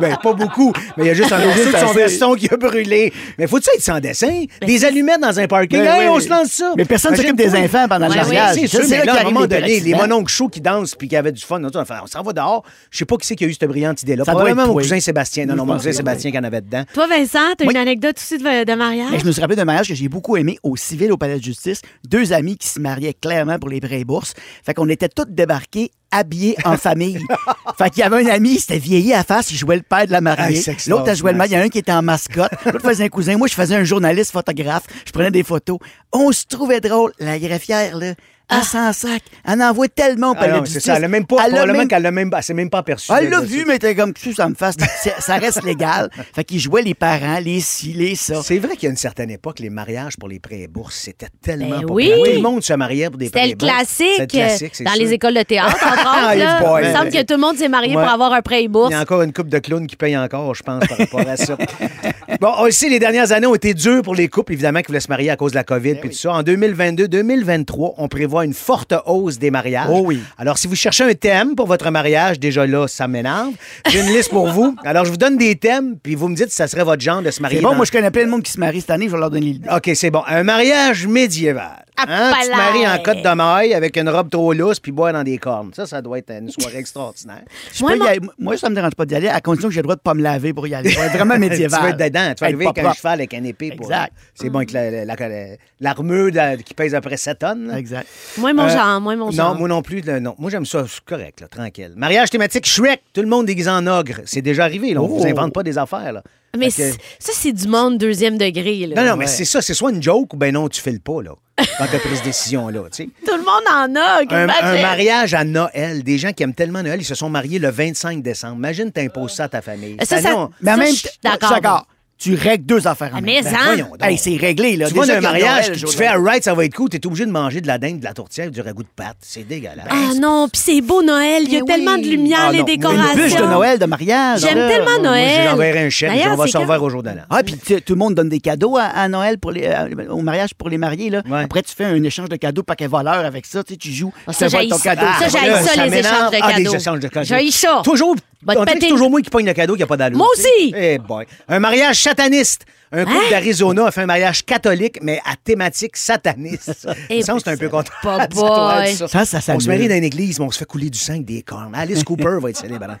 Ben, pas beaucoup, mais il y a juste un morceau de son veston qui a brûlé. Mais faut-tu être sans dessin? Des allumettes dans un parking?
Ben
Hey,
oui.
on se lance ça.
Mais personne ne s'occupe des enfants pendant le mariage.
C'est
là
là, à un moment
les
donné, les mononcles chauds qui dansent puis qui avaient du fun, on s'en va dehors. Je sais pas qui c'est qui a eu cette brillante idée-là. Probablement mon cousin Sébastien. Non, non, mon cousin. Sébastien qui en avait dedans.
Toi, Vincent, t'as une anecdote aussi de, de mariage?
Mais je me suis rappelé d'un mariage que j'ai beaucoup aimé au civil au palais de justice. Deux amis qui se mariaient clairement pour les prêts bourses. Fait qu'on était tous débarqués habillés en famille. fait qu'il y avait un ami, il s'était vieilli à face, il jouait le père de la mariée. L'autre, elle jouait le mari. Il y en a un qui était en mascotte. L'autre faisait un cousin. Moi, je faisais un journaliste photographe. Je prenais des photos. On se trouvait drôle. La greffière, là, elle s'en sac. Elle en envoie tellement au
Ah c'est ça. Elle a même pas,
Elle a
probablement
même-
qu'elle l'a même, s'est même pas aperçue.
elle l'a vu, mais t'es comme que ça me fasse. Ça reste légal. Fait qu'ils jouaient les parents, les ci, les ça.
C'est vrai qu'il y a une certaine époque, les mariages pour les prêts et bourses, c'était tellement
Ben
populaire.
oui.
Tout le monde se mariait pour des prêts
C'était
et
le
bourses.
classique,
C'était le classique, c'est
dans
sûr.
les écoles de théâtre, entre autres.
Ah,
là.
boy.
Il me semble que tout le monde s'est marié
Ouais.
pour avoir un prêt et bourse.
Il y a encore une coupe de clowns qui payent encore, je pense, par rapport à ça. bon, sait, les dernières années ont été dures pour les couples, évidemment, qui voulaient se marier à cause de la COVID puis tout ça. En 2022-2023, on prévoit une forte hausse des mariages.
Oh oui.
Alors, si vous cherchez un thème pour votre mariage, déjà là, ça m'énerve. J'ai une liste pour vous. Alors, je vous donne des thèmes, puis vous me dites si ça serait votre genre de se marier.
C'est bon,
dans-
moi, je connais plein de monde qui se marie cette année. Je vais leur donner l'idée.
OK, c'est bon. Un mariage médiéval. Hein? Tu te maries en côte de maille avec une robe trop lousse puis boire dans des cornes. Ça, ça doit être une soirée extraordinaire.
Je
Moi,
peux y
mon-
aller- moi, ça me dérange pas d'y aller, à condition que j'ai le droit de pas me laver pour y aller. Être vraiment médiéval.
tu vas être dedans. Tu vas
Être
arriver avec un cheval avec un épée. Pour...
Exact.
C'est bon avec la- la- la- l'armure de- qui pèse à peu près 7 tonnes. là.
Exact.
Moi, mon
Euh,
genre, moi, mon genre.
Non, moi non plus. là, non. Moi, j'aime ça. C'est correct, là, tranquille. Mariage thématique Shrek. Tout le monde déguisé en ogre. C'est déjà arrivé. Là. On
Oh.
vous invente pas des affaires. Là.
Mais
Fait que-
c'est- ça, c'est du monde deuxième degré. Là.
Non, non, mais
Ouais.
c'est ça. C'est soit une joke ou ben non, tu fais le pas, là. Quand tu as pris cette décision-là, tu sais.
Tout le monde en a.
Un,
imagine.
un mariage à Noël, des gens qui aiment tellement Noël, ils se sont mariés le 25 décembre. Imagine, t'imposes ça à ta famille.
Ça, ça-
non.
Mais en
Ça,
même
je suis
temps,
d'accord.
Tu règles deux affaires en
Ah,
même
mais
temps.
hein?
voyons donc.
Hey, c'est réglé, là.
Tu
Déjà qu'il y a
mariage,
Noël,
tu
jour de
fais un ride, ça va être cool. T'es obligé de manger de la dinde, de la tourtière, du ragoût de pâte. C'est dégueulasse.
Ah non, puis c'est beau Noël. Il y a
Mais
tellement
oui.
de lumière,
Ah
les
non,
décorations.
Une bûche de Noël, de mariage.
J'aime
là.
tellement
Moi,
Noël.
j'enverrai un
D'ailleurs,
on va
c'est
se revoir au jour de l'an.
Ah, puis tu tout le monde donne des cadeaux à, à Noël pour les, euh, au mariage pour les mariés. Là.
Ouais.
Après, tu fais un échange de cadeaux paquet voleur avec ça. Tu sais, tu joues.
Ah, ça,
voir
j'haïs
ton
ça.
cadeau.
Ça, j'haïs ça, les
m'énerve.
échanges de
Ah,
cadeaux.
des échanges de cadeaux.
J'haïs ça.
Toujours.
Te
on dirait que c'est toujours moi qui pogne le cadeau qui n'a pas d'allure.
Moi aussi.
Eh boy. Un mariage sataniste. Un couple
Hein?
d'Arizona a fait un mariage catholique, mais à thématique sataniste.
Eh,
ça, c'est un peu
pas boy.
ça.
Ça, ça
on se marie dans une église, mais on se fait couler du sang avec des cornes. Alice Cooper va être célébrant.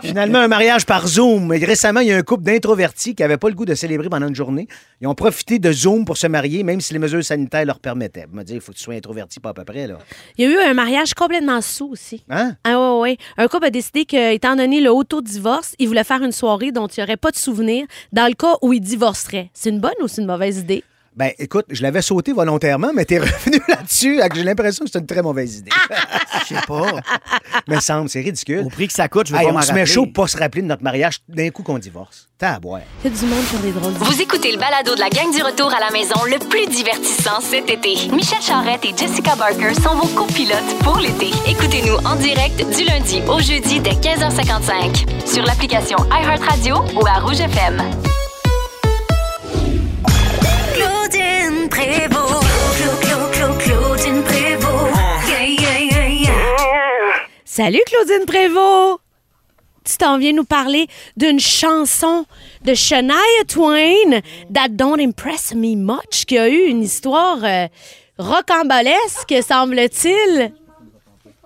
Finalement, un mariage par Zoom. Et récemment, il y a un couple d'introvertis qui n'avaient pas le goût de célébrer pendant une journée. Ils ont profité de Zoom pour se marier, même si les mesures sanitaires leur permettaient. Vous me dire, il faut que tu sois introverti, pas à peu près. Là.
Il y a eu un mariage complètement sous aussi.
Hein?
Ah ouais, ouais. Un couple a décidé que, étant donné le auto-divorce, il voulait faire une soirée dont il n'y aurait pas de souvenir dans le cas où il divorcerait? C'est une bonne ou c'est une mauvaise idée?
Ben, écoute, je l'avais sauté volontairement, mais t'es revenu là-dessus. J'ai l'impression que c'est une très mauvaise idée.
Je sais pas.
me semble, c'est ridicule.
Au prix que ça coûte, je veux
Hey,
pas
on se met
rappeler.
chaud pour pas se rappeler de notre mariage d'un coup qu'on divorce. T'as à boire.
Il y a du monde sur les drôles.
Vous écoutez le balado de la gang du retour à la maison le plus divertissant cet été. Michel Charrette et Jessica Barker sont vos copilotes pour l'été. Écoutez-nous en direct du lundi au jeudi dès 15h55 sur l'application iHeartRadio ou à Rouge FM.
Claudine Prévost. Yeah, yeah, yeah.
Salut Claudine Prévost! Tu t'en viens nous parler d'une chanson de Shania Twain, That Don't Impress Me Much, qui a eu une histoire euh, rocambolesque, semble-t-il.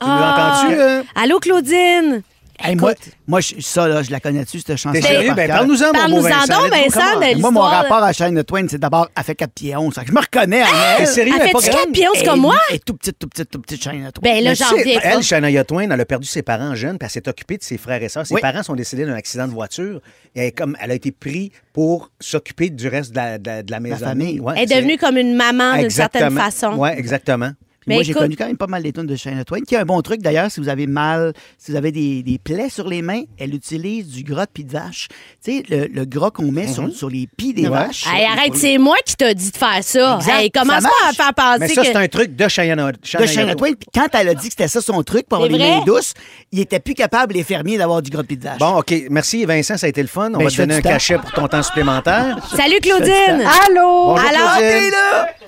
Tu l'entends-tu? euh?
Allô Claudine?
Hey, moi, moi je- ça, là, je la connais-tu, cette chanson?
T'es sérieux? Ben, parle-nous-en, mon beau
Parle-nous-en
Vincent.
donc,
Let's go,
Vincent,
come on.
de
Moi, mon rapport à Shane Twain, c'est d'abord, elle fait 4 pieds 11. Je me reconnais en
T'es
elle.
sérieux?
Elle
Elle grande?
quatre pions
Elle
comme moi?
Elle est tout petite, tout petite, tout petite Shane Twain.
Ben là, j'en.
Elle, Shania Twain, elle a perdu ses parents jeunes, puis elle s'est occupée de ses frères et sœurs. Ses
Oui.
parents sont décédés d'un accident de voiture. Et elle, comme, elle a été prise pour s'occuper du reste de la, de la- de la maison.
famille.
Ouais,
Elle est devenue comme une maman d'une certaine
Exactement.
façon.
Oui, exactement.
Moi, j'ai
écoute-
connu quand même pas mal les tunes de Shania Twain. Qui a un bon truc, d'ailleurs, si vous avez mal, si vous avez des, des plaies sur les mains, elle utilise du gras de pied de vache. Tu sais, le, le gras qu'on met sur, sur les pieds des vaches.
Hey, arrête, c'est moi qui t'ai dit de faire ça.
Exact,
Hey, commence
ça
pas à faire penser
Mais ça,
que...
c'est un truc de Shania,
de Shania Twain. Puis quand elle a dit que c'était ça son truc pour des
vrai?
mains douces, il était plus capable, les fermiers, d'avoir du gras de pied de vache.
Bon, OK. Merci, Vincent. Ça a été le fun. On
Ben,
va te donner un
temps.
cachet pour ton temps supplémentaire.
Salut Claudine!
Allô?
Bonjour,
Alors,
Claudine.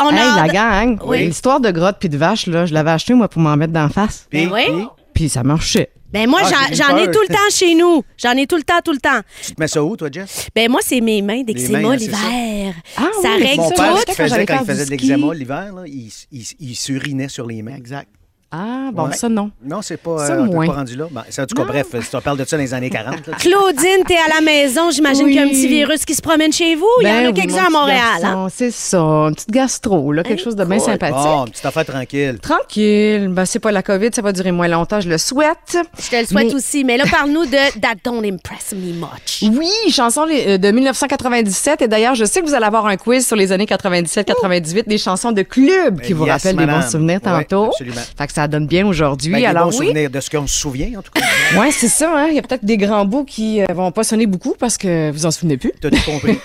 On
Hey,
a...
la gang, l'histoire de grotte puis de vache, là, je l'avais acheté, moi, pour m'en mettre d'en face.
Puis-
Ben oui.
puis,
ça marchait.
Ben moi,
Ah,
j'en- ai tout le temps chez nous. J'en ai tout le temps, tout le temps.
Tu te mets ça où, toi, Jess?
Ben moi, c'est mes mains d'eczéma
hein, ça.
l'hiver.
Ah
ça
oui,
règle
Mon
ça,
père,
tout.
ce qu'il
quand j'allais
faisait quand
faire
il faisait de l'eczéma l'hiver, là, il, il, il s'urinait sur les mains.
Exact.
Ah, bon,
Ouais.
ça, non.
Non, c'est pas.
Ça,
euh,
moins.
pas rendu là. Ben, ça, en tout cas, bref, si on parle de ça dans les années 40. là.
Claudine, t'es à la maison. J'imagine
Oui.
qu'il y a un petit virus qui se promène chez vous. Il y en
Ben
a
oui,
quelques-uns à Montréal. hein?
C'est ça, une petite gastro, là, quelque chose de bien sympathique.
Bon, une petite affaire tranquille.
Tranquille, ben, c'est pas la COVID, ça va durer moins longtemps, je le souhaite.
Je te le souhaite
Mais-
aussi. Mais là, parle-nous de That Don't Impress Me Much.
Oui, chanson euh, de 1997. Et d'ailleurs, je sais que vous allez avoir un quiz sur les années 97-98, des chansons de club qui vous
Yes,
rappellent des bons souvenirs
Oui,
tantôt.
absolument.
Fait que ça donne bien aujourd'hui.
Ben,
Alors
bons
oui,
souvenirs de ce qu'on se souvient, en tout cas.
ouais, c'est ça. hein. Il y a peut-être des grands bouts qui euh, vont pas sonner beaucoup parce que vous en souvenez plus.
T'as tout compris.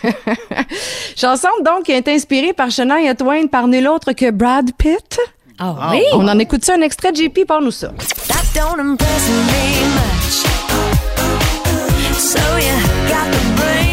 Chanson donc qui est inspirée par Shania Twain par nul autre que Brad Pitt.
Ah oui?
On en écoute ça un extrait. JP, parle-nous ça.
That don't impress me much. So you got the brains,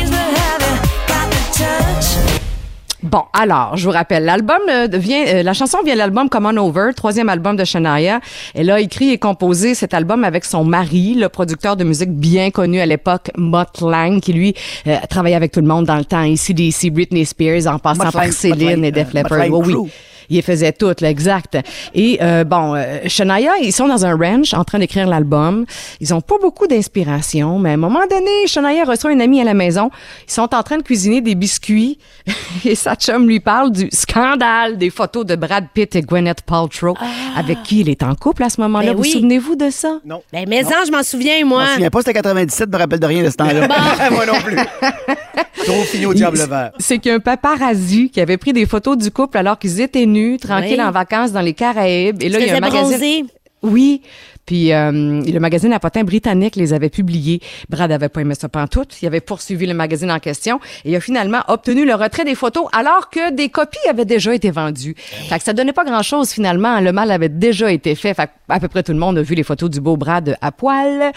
Bon, alors, je vous rappelle, l'album euh, vient, euh, la chanson vient de l'album Come On Over, troisième album de Shania. Elle a écrit et composé cet album avec son mari, le producteur de musique bien connu à l'époque, Mutt Lang, qui lui euh, travaillait avec tout le monde dans le temps, ici DC, Britney Spears, en passant par
Lang,
Céline
Lang,
et Def
euh,
Leppard. Oui. Il les faisait toutes, là, exact. Et euh, bon, euh, Shania, ils sont dans un ranch en train d'écrire l'album. Ils ont pas beaucoup d'inspiration, mais à un moment donné, Shania reçoit une amie à la maison. Ils sont en train de cuisiner des biscuits et sa chum lui parle du scandale des photos de Brad Pitt et Gwyneth Paltrow, avec qui il est en couple à ce moment-là?
Ben
vous
oui.
souvenez-vous de ça?
Non.
Ben, mais ça, je m'en souviens,
Je
moi.
me souviens pas, c'était 97, je me rappelle de rien de ce temps-là.
Moi non plus. Trop fini au diable vert.
C'est qu'il y a un paparazzi qui avait pris des photos du couple alors qu'ils étaient nus, tranquilles
Oui.
en vacances dans les Caraïbes. Et là, il y a un magazine. Oui. Puis euh, le magazine à potins britannique les avait publiés. Brad avait pas aimé ça pantoute. Il avait poursuivi le magazine en question et il a finalement obtenu le retrait des photos alors que des copies avaient déjà été vendues. Fait que ça donnait pas grand-chose finalement. Le mal avait déjà été fait. Fait que à peu près tout le monde a vu les photos du beau Brad à poil.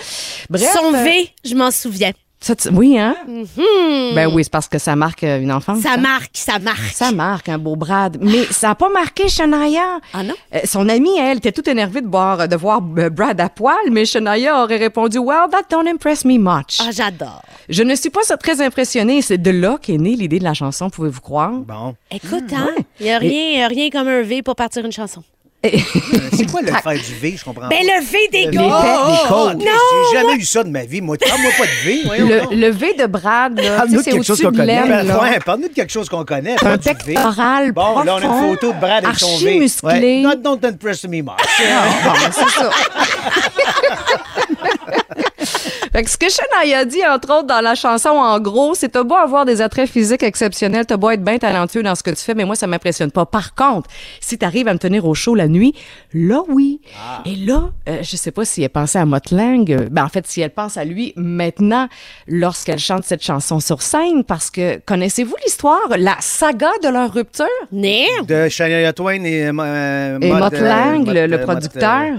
Bref.
Son
euh,
V, je m'en souviens.
Ça, tu- oui, hein? Ben oui, c'est parce que ça marque euh, une enfance.
Ça
hein?
marque, ça marque.
Ça marque un beau Brad, mais ça n'a pas marqué Shania.
Ah non?
Euh, son amie, elle, était toute énervée de, voir, de voir euh, Brad à poil, mais Shania aurait répondu Well, that don't impress me much.
Ah, j'adore.
Je ne suis pas ça très impressionnée. C'est de là qu'est née l'idée de la chanson, pouvez-vous croire?
Bon.
Écoute, hein, il n'y a rien, rien comme un V pour partir une chanson.
C'est quoi le faire du V? Je comprends
Ben,
pas.
le V des
Le
gars!
Oh, J'ai jamais eu ça de ma vie. Moi, parle-moi pas de V. Voyons
Le, V de Brad,
de
c'est
quelque chose
au-dessus
qu'on
de
connaît.
l'aine,
Ben, ouais, parle-nous de quelque chose qu'on connaît.
Un
Bon, là, on a une photo de Brad avec son
archi
V.
musclé.
Not don't impress me much.
Bon, c'est ça. Fait que ce que Shania dit, entre autres, dans la chanson, en gros, c'est t'as beau avoir des attraits physiques exceptionnels, t'as beau être bien talentueux dans ce que tu fais, mais moi, ça m'impressionne pas. Par contre, si t'arrives à me tenir au chaud la nuit, là, oui. Et là, euh, je sais pas si elle pensait à Mutt Lang, euh, ben, en fait, si elle pense à lui maintenant, lorsqu'elle chante cette chanson sur scène, parce que, connaissez-vous l'histoire, la saga de leur rupture?
Né?
De Shania Twain et, euh,
Et
Mott,
Mutt
euh,
Lang,
Mott,
le, le
euh,
producteur.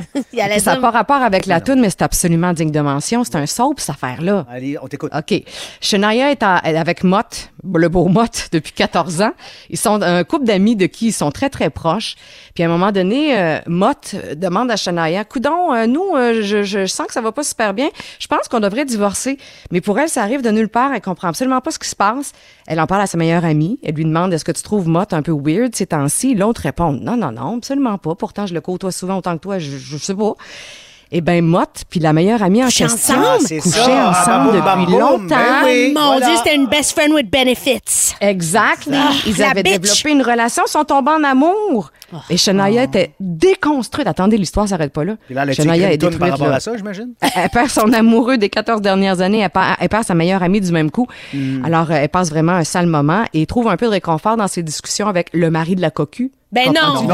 Ça n'a pas rapport avec la tune, mais c'est absolument digne de mention. C'est un soul soap, cette affaire-là.
Allez, on t'écoute.
OK. Shania est avec Mott, le beau Mott, depuis 14 ans. Ils sont un couple d'amis de qui ils sont très, très proches. Puis à un moment donné, euh, Mott demande à Shania, Coudon, euh, nous, euh, je, je sens que ça va pas super bien. Je pense qu'on devrait divorcer. Mais pour elle, ça arrive de nulle part. Elle comprend absolument pas ce qui se passe. Elle en parle à sa meilleure amie. Elle lui demande, est-ce que tu trouves Mott un peu weird ces temps-ci? L'autre répond, non, non, non, absolument pas. Pourtant, je le côtoie souvent autant que toi. Je, je sais pas. Eh ben Mott puis la meilleure amie en
Couchaient
question
ensemble?
Ah,
couchaient
ça.
ensemble
Ah, bam,
depuis
bam, boum.
longtemps.
Ben oui.
Mon
voilà.
Dieu, c'était une best friend with benefits.
Exactly.
Ah,
Ils
la
avaient
bitch.
développé une relation, sont tombés en amour. Et Shania était déconstruite. Attendez, l'histoire s'arrête pas là.
Puis là, elle a
Shania
écrit
est
une toune par
détruite.
rapport
là.
à ça, j'imagine?
Elle, elle perd son amoureux des 14 dernières années. Elle perd, elle perd sa meilleure amie du même coup.
Hmm.
Alors, euh, elle passe vraiment un sale moment et trouve un peu de réconfort dans ses discussions avec le mari de la cocu.
Ben non.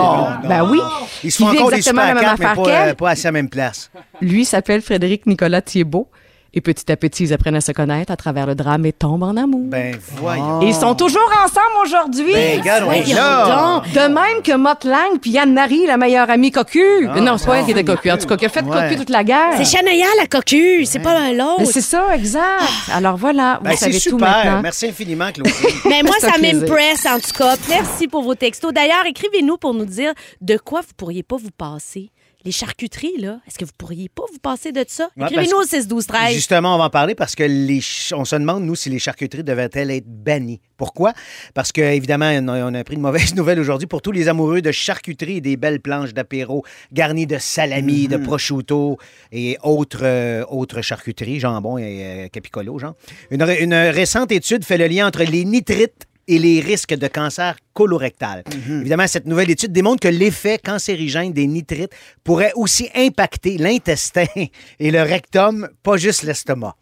Ben oui.
Ils se font encore des
exactement
super
la même affaire
pas, euh,
qu'elle.
pas à la même place.
Lui s'appelle Frédéric Nicolas Thiebaud. Et petit à petit, ils apprennent à se connaître à travers le drame et tombent en amour.
Ben, voyons.
Et ils sont toujours ensemble aujourd'hui.
Ben, regarde, on est
Voyons
là.
donc.
De même que Mott Lang puis Yann-Marie, la meilleure amie cocu. non, c'est pas elle qui était cocu. En tout cas, qui a fait
Ouais.
cocu toute la guerre.
C'est Shania la cocu, c'est pas
Mais
l'autre.
c'est ça, exact. Alors voilà,
Ben,
vous
c'est
savez tout
super.
maintenant.
Merci infiniment, Claudie.
Mais moi, ça m'impresse en tout cas. Merci pour vos textos. D'ailleurs, écrivez-nous pour nous dire de quoi vous pourriez pas vous passer. Les charcuteries, là, est-ce que vous pourriez pas vous passer de ça?
Ouais,
Écrivez-nous au
parce
6 12 13
Justement, on va en parler parce que les ch- on se demande, nous, si les charcuteries devraient-elles être bannies. Pourquoi? Parce que, évidemment, on a, on a appris une mauvaise nouvelle aujourd'hui pour tous les amoureux de charcuterie et des belles planches d'apéro garnies de salami, de prosciutto et autres, euh, autres charcuteries, jambon et euh, capicolo, genre. Une, une récente étude fait le lien entre les nitrites et les risques de cancer colorectal. Évidemment, cette nouvelle étude démontre que l'effet cancérigène des nitrites pourrait aussi impacter l'intestin et le rectum, pas juste l'estomac.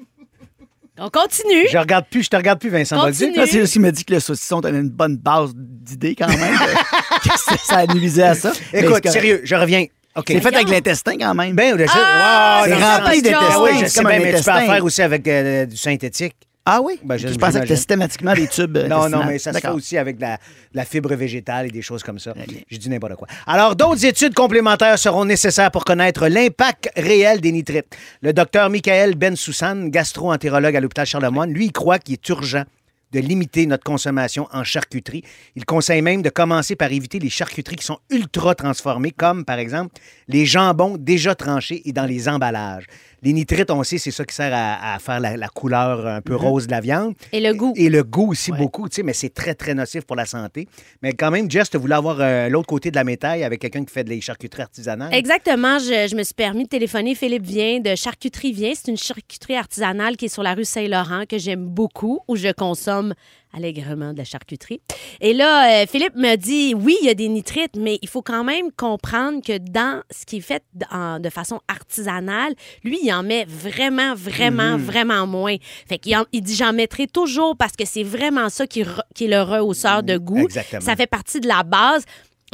On continue.
Je regarde plus, je te regarde plus, Vincent
Continue.
Là, c'est ce qui me dit que le saucisson t'avait une bonne base d'idées quand même. que ça- nuisait à ça.
Écoute, sérieux, je reviens. OK.
C'est fait avec l'intestin quand même.
Ben, ça.
Ah,
wow,
c'est rempli d'intestin,
Ah oui, je
c'est
sais
comme
bien,
un
mais tu peux en faire aussi avec euh, du synthétique.
Ah oui?
Ben, je-
je, pensais que c'était systématiquement des tubes. euh,
Non, non, mais ça se fait aussi avec de la, de la fibre végétale et des choses comme ça.
bien.
J'ai dit n'importe quoi. Alors, d'autres études complémentaires seront nécessaires pour connaître l'impact réel des nitrites. Le docteur Michael Bensoussan, gastro-entérologue à l'hôpital Charlemagne, lui, il croit qu'il est urgent de limiter notre consommation en charcuterie. Il conseille même de commencer par éviter les charcuteries qui sont ultra transformées, comme par exemple les jambons déjà tranchés et dans les emballages. Les nitrites, on sait, c'est ça qui sert à, à faire la, la couleur un peu rose de la viande.
Et le goût.
Et le goût aussi beaucoup, tu sais, mais c'est très, très nocif pour la santé. Mais quand même, Jess, tu voulais avoir euh, l'autre côté de la médaille avec quelqu'un qui fait des charcuteries artisanales.
Exactement. Je, je me suis permis de téléphoner. Philippe Vient de Charcuterie Vient. C'est une charcuterie artisanale qui est sur la rue Saint-Laurent que j'aime beaucoup, où je consomme allègrement de la charcuterie. Et là, euh, Philippe me dit, oui, il y a des nitrites, mais il faut quand même comprendre que dans ce qui est fait en- de façon artisanale, lui, il en met vraiment, vraiment, vraiment moins. Fait qu'il en- il dit, j'en mettrai toujours parce que c'est vraiment ça qui, re- qui est le rehausseur de goût.
Exactement.
Ça fait partie de la base.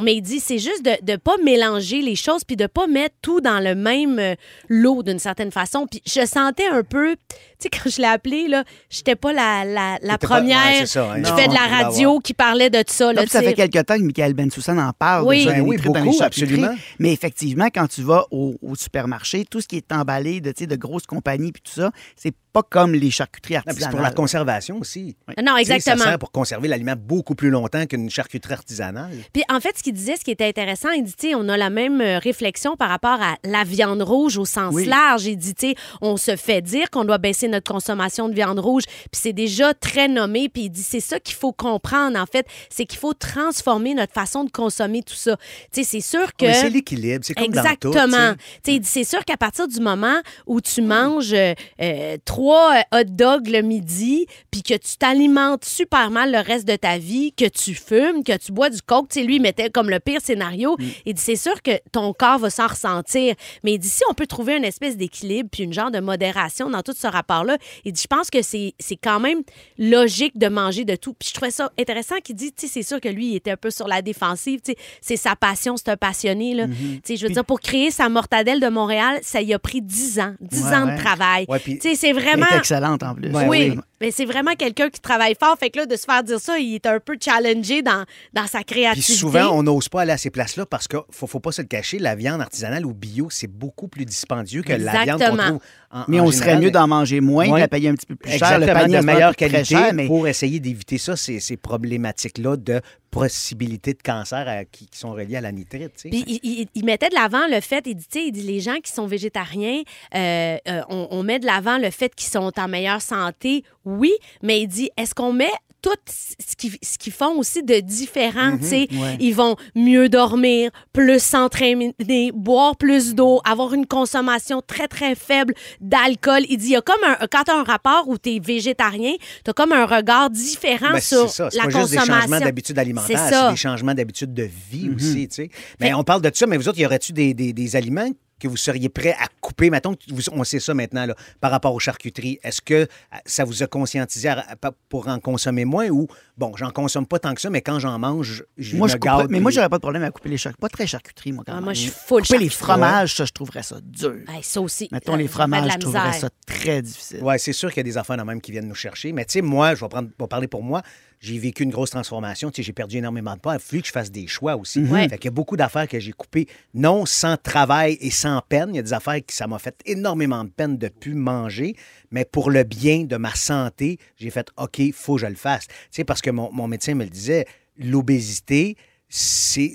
Mais il dit, c'est juste de ne pas mélanger les choses puis de pas mettre tout dans le même euh, lot d'une certaine façon. Puis je sentais un peu, sais, quand je l'ai appelé, là, j'étais pas la, la, la
T'étais pas-
première
ouais, ça, hein.
qui
Non,
fait de la radio qui parlait de ça. Là,
ça fait quelque temps que Michael Bensoussan en parle.
Oui.
de ça,
Ben oui,
nitrites dans les
beaucoup, absolument.
Mais effectivement, quand tu vas au, au supermarché, tout ce qui est emballé de, tu sais, de grosses compagnies puis tout ça, c'est pas comme les charcuteries
puis c'est
artisanales.
pour la conservation aussi.
Non,
sais, Ça
exactement.
sert pour conserver l'aliment beaucoup plus longtemps qu'une charcuterie artisanale.
Puis en fait, ce qu'il disait, ce qui était intéressant, il dit, tu sais, on a la même euh, réflexion par rapport à la viande rouge au sens
Oui.
large. Il dit, tu sais, on se fait dire qu'on doit baisser notre consommation de viande rouge, puis c'est déjà très nommé. Puis il dit, c'est ça qu'il faut comprendre, en fait, c'est qu'il faut transformer notre façon de consommer tout ça. Tu sais, c'est sûr que...
Mais c'est l'équilibre, c'est comme.
Exactement. Tu sais, il dit, c'est sûr qu'à partir du moment où tu manges euh, euh, trois euh, hot dogs le midi, puis que tu t'alimentes super mal le reste de ta vie, que tu fumes, que tu bois du coke, tu sais, lui, il mettait comme le pire scénario. Il dit, c'est sûr que ton corps va s'en ressentir. Mais il dit, si on peut trouver une espèce d'équilibre, puis une genre de modération dans tout ce rapport-là, il dit, je pense que c'est c'est quand même logique de manger de tout. Puis je trouvais ça intéressant qu'il dit, tu sais, c'est sûr que lui, il était un peu sur la défensive, tu sais, c'est sa passion, c'est un passionné, là. Tu sais, je veux dire, pour créer sa mortadelle de Montréal, ça y a pris 10 ans, 10
Ouais,
ans
ouais.
de travail.
Ouais,
Tu sais, c'est
Elle
vraiment...
est excellente en plus.
Ouais,
oui,
oui.
Mais c'est vraiment quelqu'un qui travaille fort. Fait que là, de se faire dire ça, il est un peu challengé dans, dans sa
Puis
créativité.
souvent, on n'ose pas aller à ces places-là parce qu'il faut, faut pas se le cacher, la viande artisanale ou bio, c'est beaucoup plus dispendieux que la viande qu'on
Exactement.
trouve en
Mais
en
on serait mieux d'en manger moins,
Ouais.
de la payer un petit peu plus cher. Le
Exactement,
panier
de meilleure qualité
cher, mais
pour essayer d'éviter ça, ces, ces problématiques-là de possibilité de cancer à- qui, qui sont reliées à la nitrite.
Puis il, il- il mettait de l'avant le fait, il dit, tu sais, il dit les gens qui sont végétariens, euh, euh, on, on met de l'avant le fait qu'ils sont en meilleure santé, oui, mais il dit, est-ce qu'on met tout ce qu'ils qu'ils font aussi de différent, tu sais,
ouais.
ils vont mieux dormir, plus s'entraîner, boire plus d'eau, avoir une consommation très très faible d'alcool. Il dit il y a comme un quand tu as un rapport où tu es végétarien, tu as comme un regard différent
Ben,
sur
c'est ça. C'est
la
pas
consommation.
changements d'habitudes alimentaires,
C'est
des changements d'habitudes de vie aussi. tu sais. Mais
Fait-
on parle de ça, mais vous autres, y aurait-tu des, des- des aliments que vous seriez prêts à couper? Mettons, que vous- on sait ça maintenant là, par rapport aux charcuteries. Est-ce que euh, ça vous a conscientisé à- à- pour en consommer moins ou, bon, j'en consomme pas tant que ça, mais quand j'en mange, je
Moi,
me
je
garde.
pas- mais moi, j'aurais pas de problème à couper les charcuteries. Pas très charcuterie, moi, quand
Ah,
même.
moi, je suis full
Couper les fromages, ça, je trouverais ça dur.
Hey, ça aussi.
Mettons, les fromages, je trouverais ça très difficile.
Oui, c'est sûr qu'il y a des affaires de même qui viennent nous chercher. Mais tu sais, moi, je vais, prendre, vais parler pour moi. J'ai vécu une grosse transformation. Tu sais, j'ai perdu énormément de poids. Il a fallu que je fasse des choix aussi.
Ouais.
Fait qu'il y a beaucoup d'affaires que j'ai coupées, non sans travail et sans peine. Il y a des affaires qui ça m'a fait énormément de peine de plus manger. Mais pour le bien de ma santé, j'ai fait OK, faut que je le fasse. Tu sais, parce que mon, mon médecin me le disait, l'obésité, c'est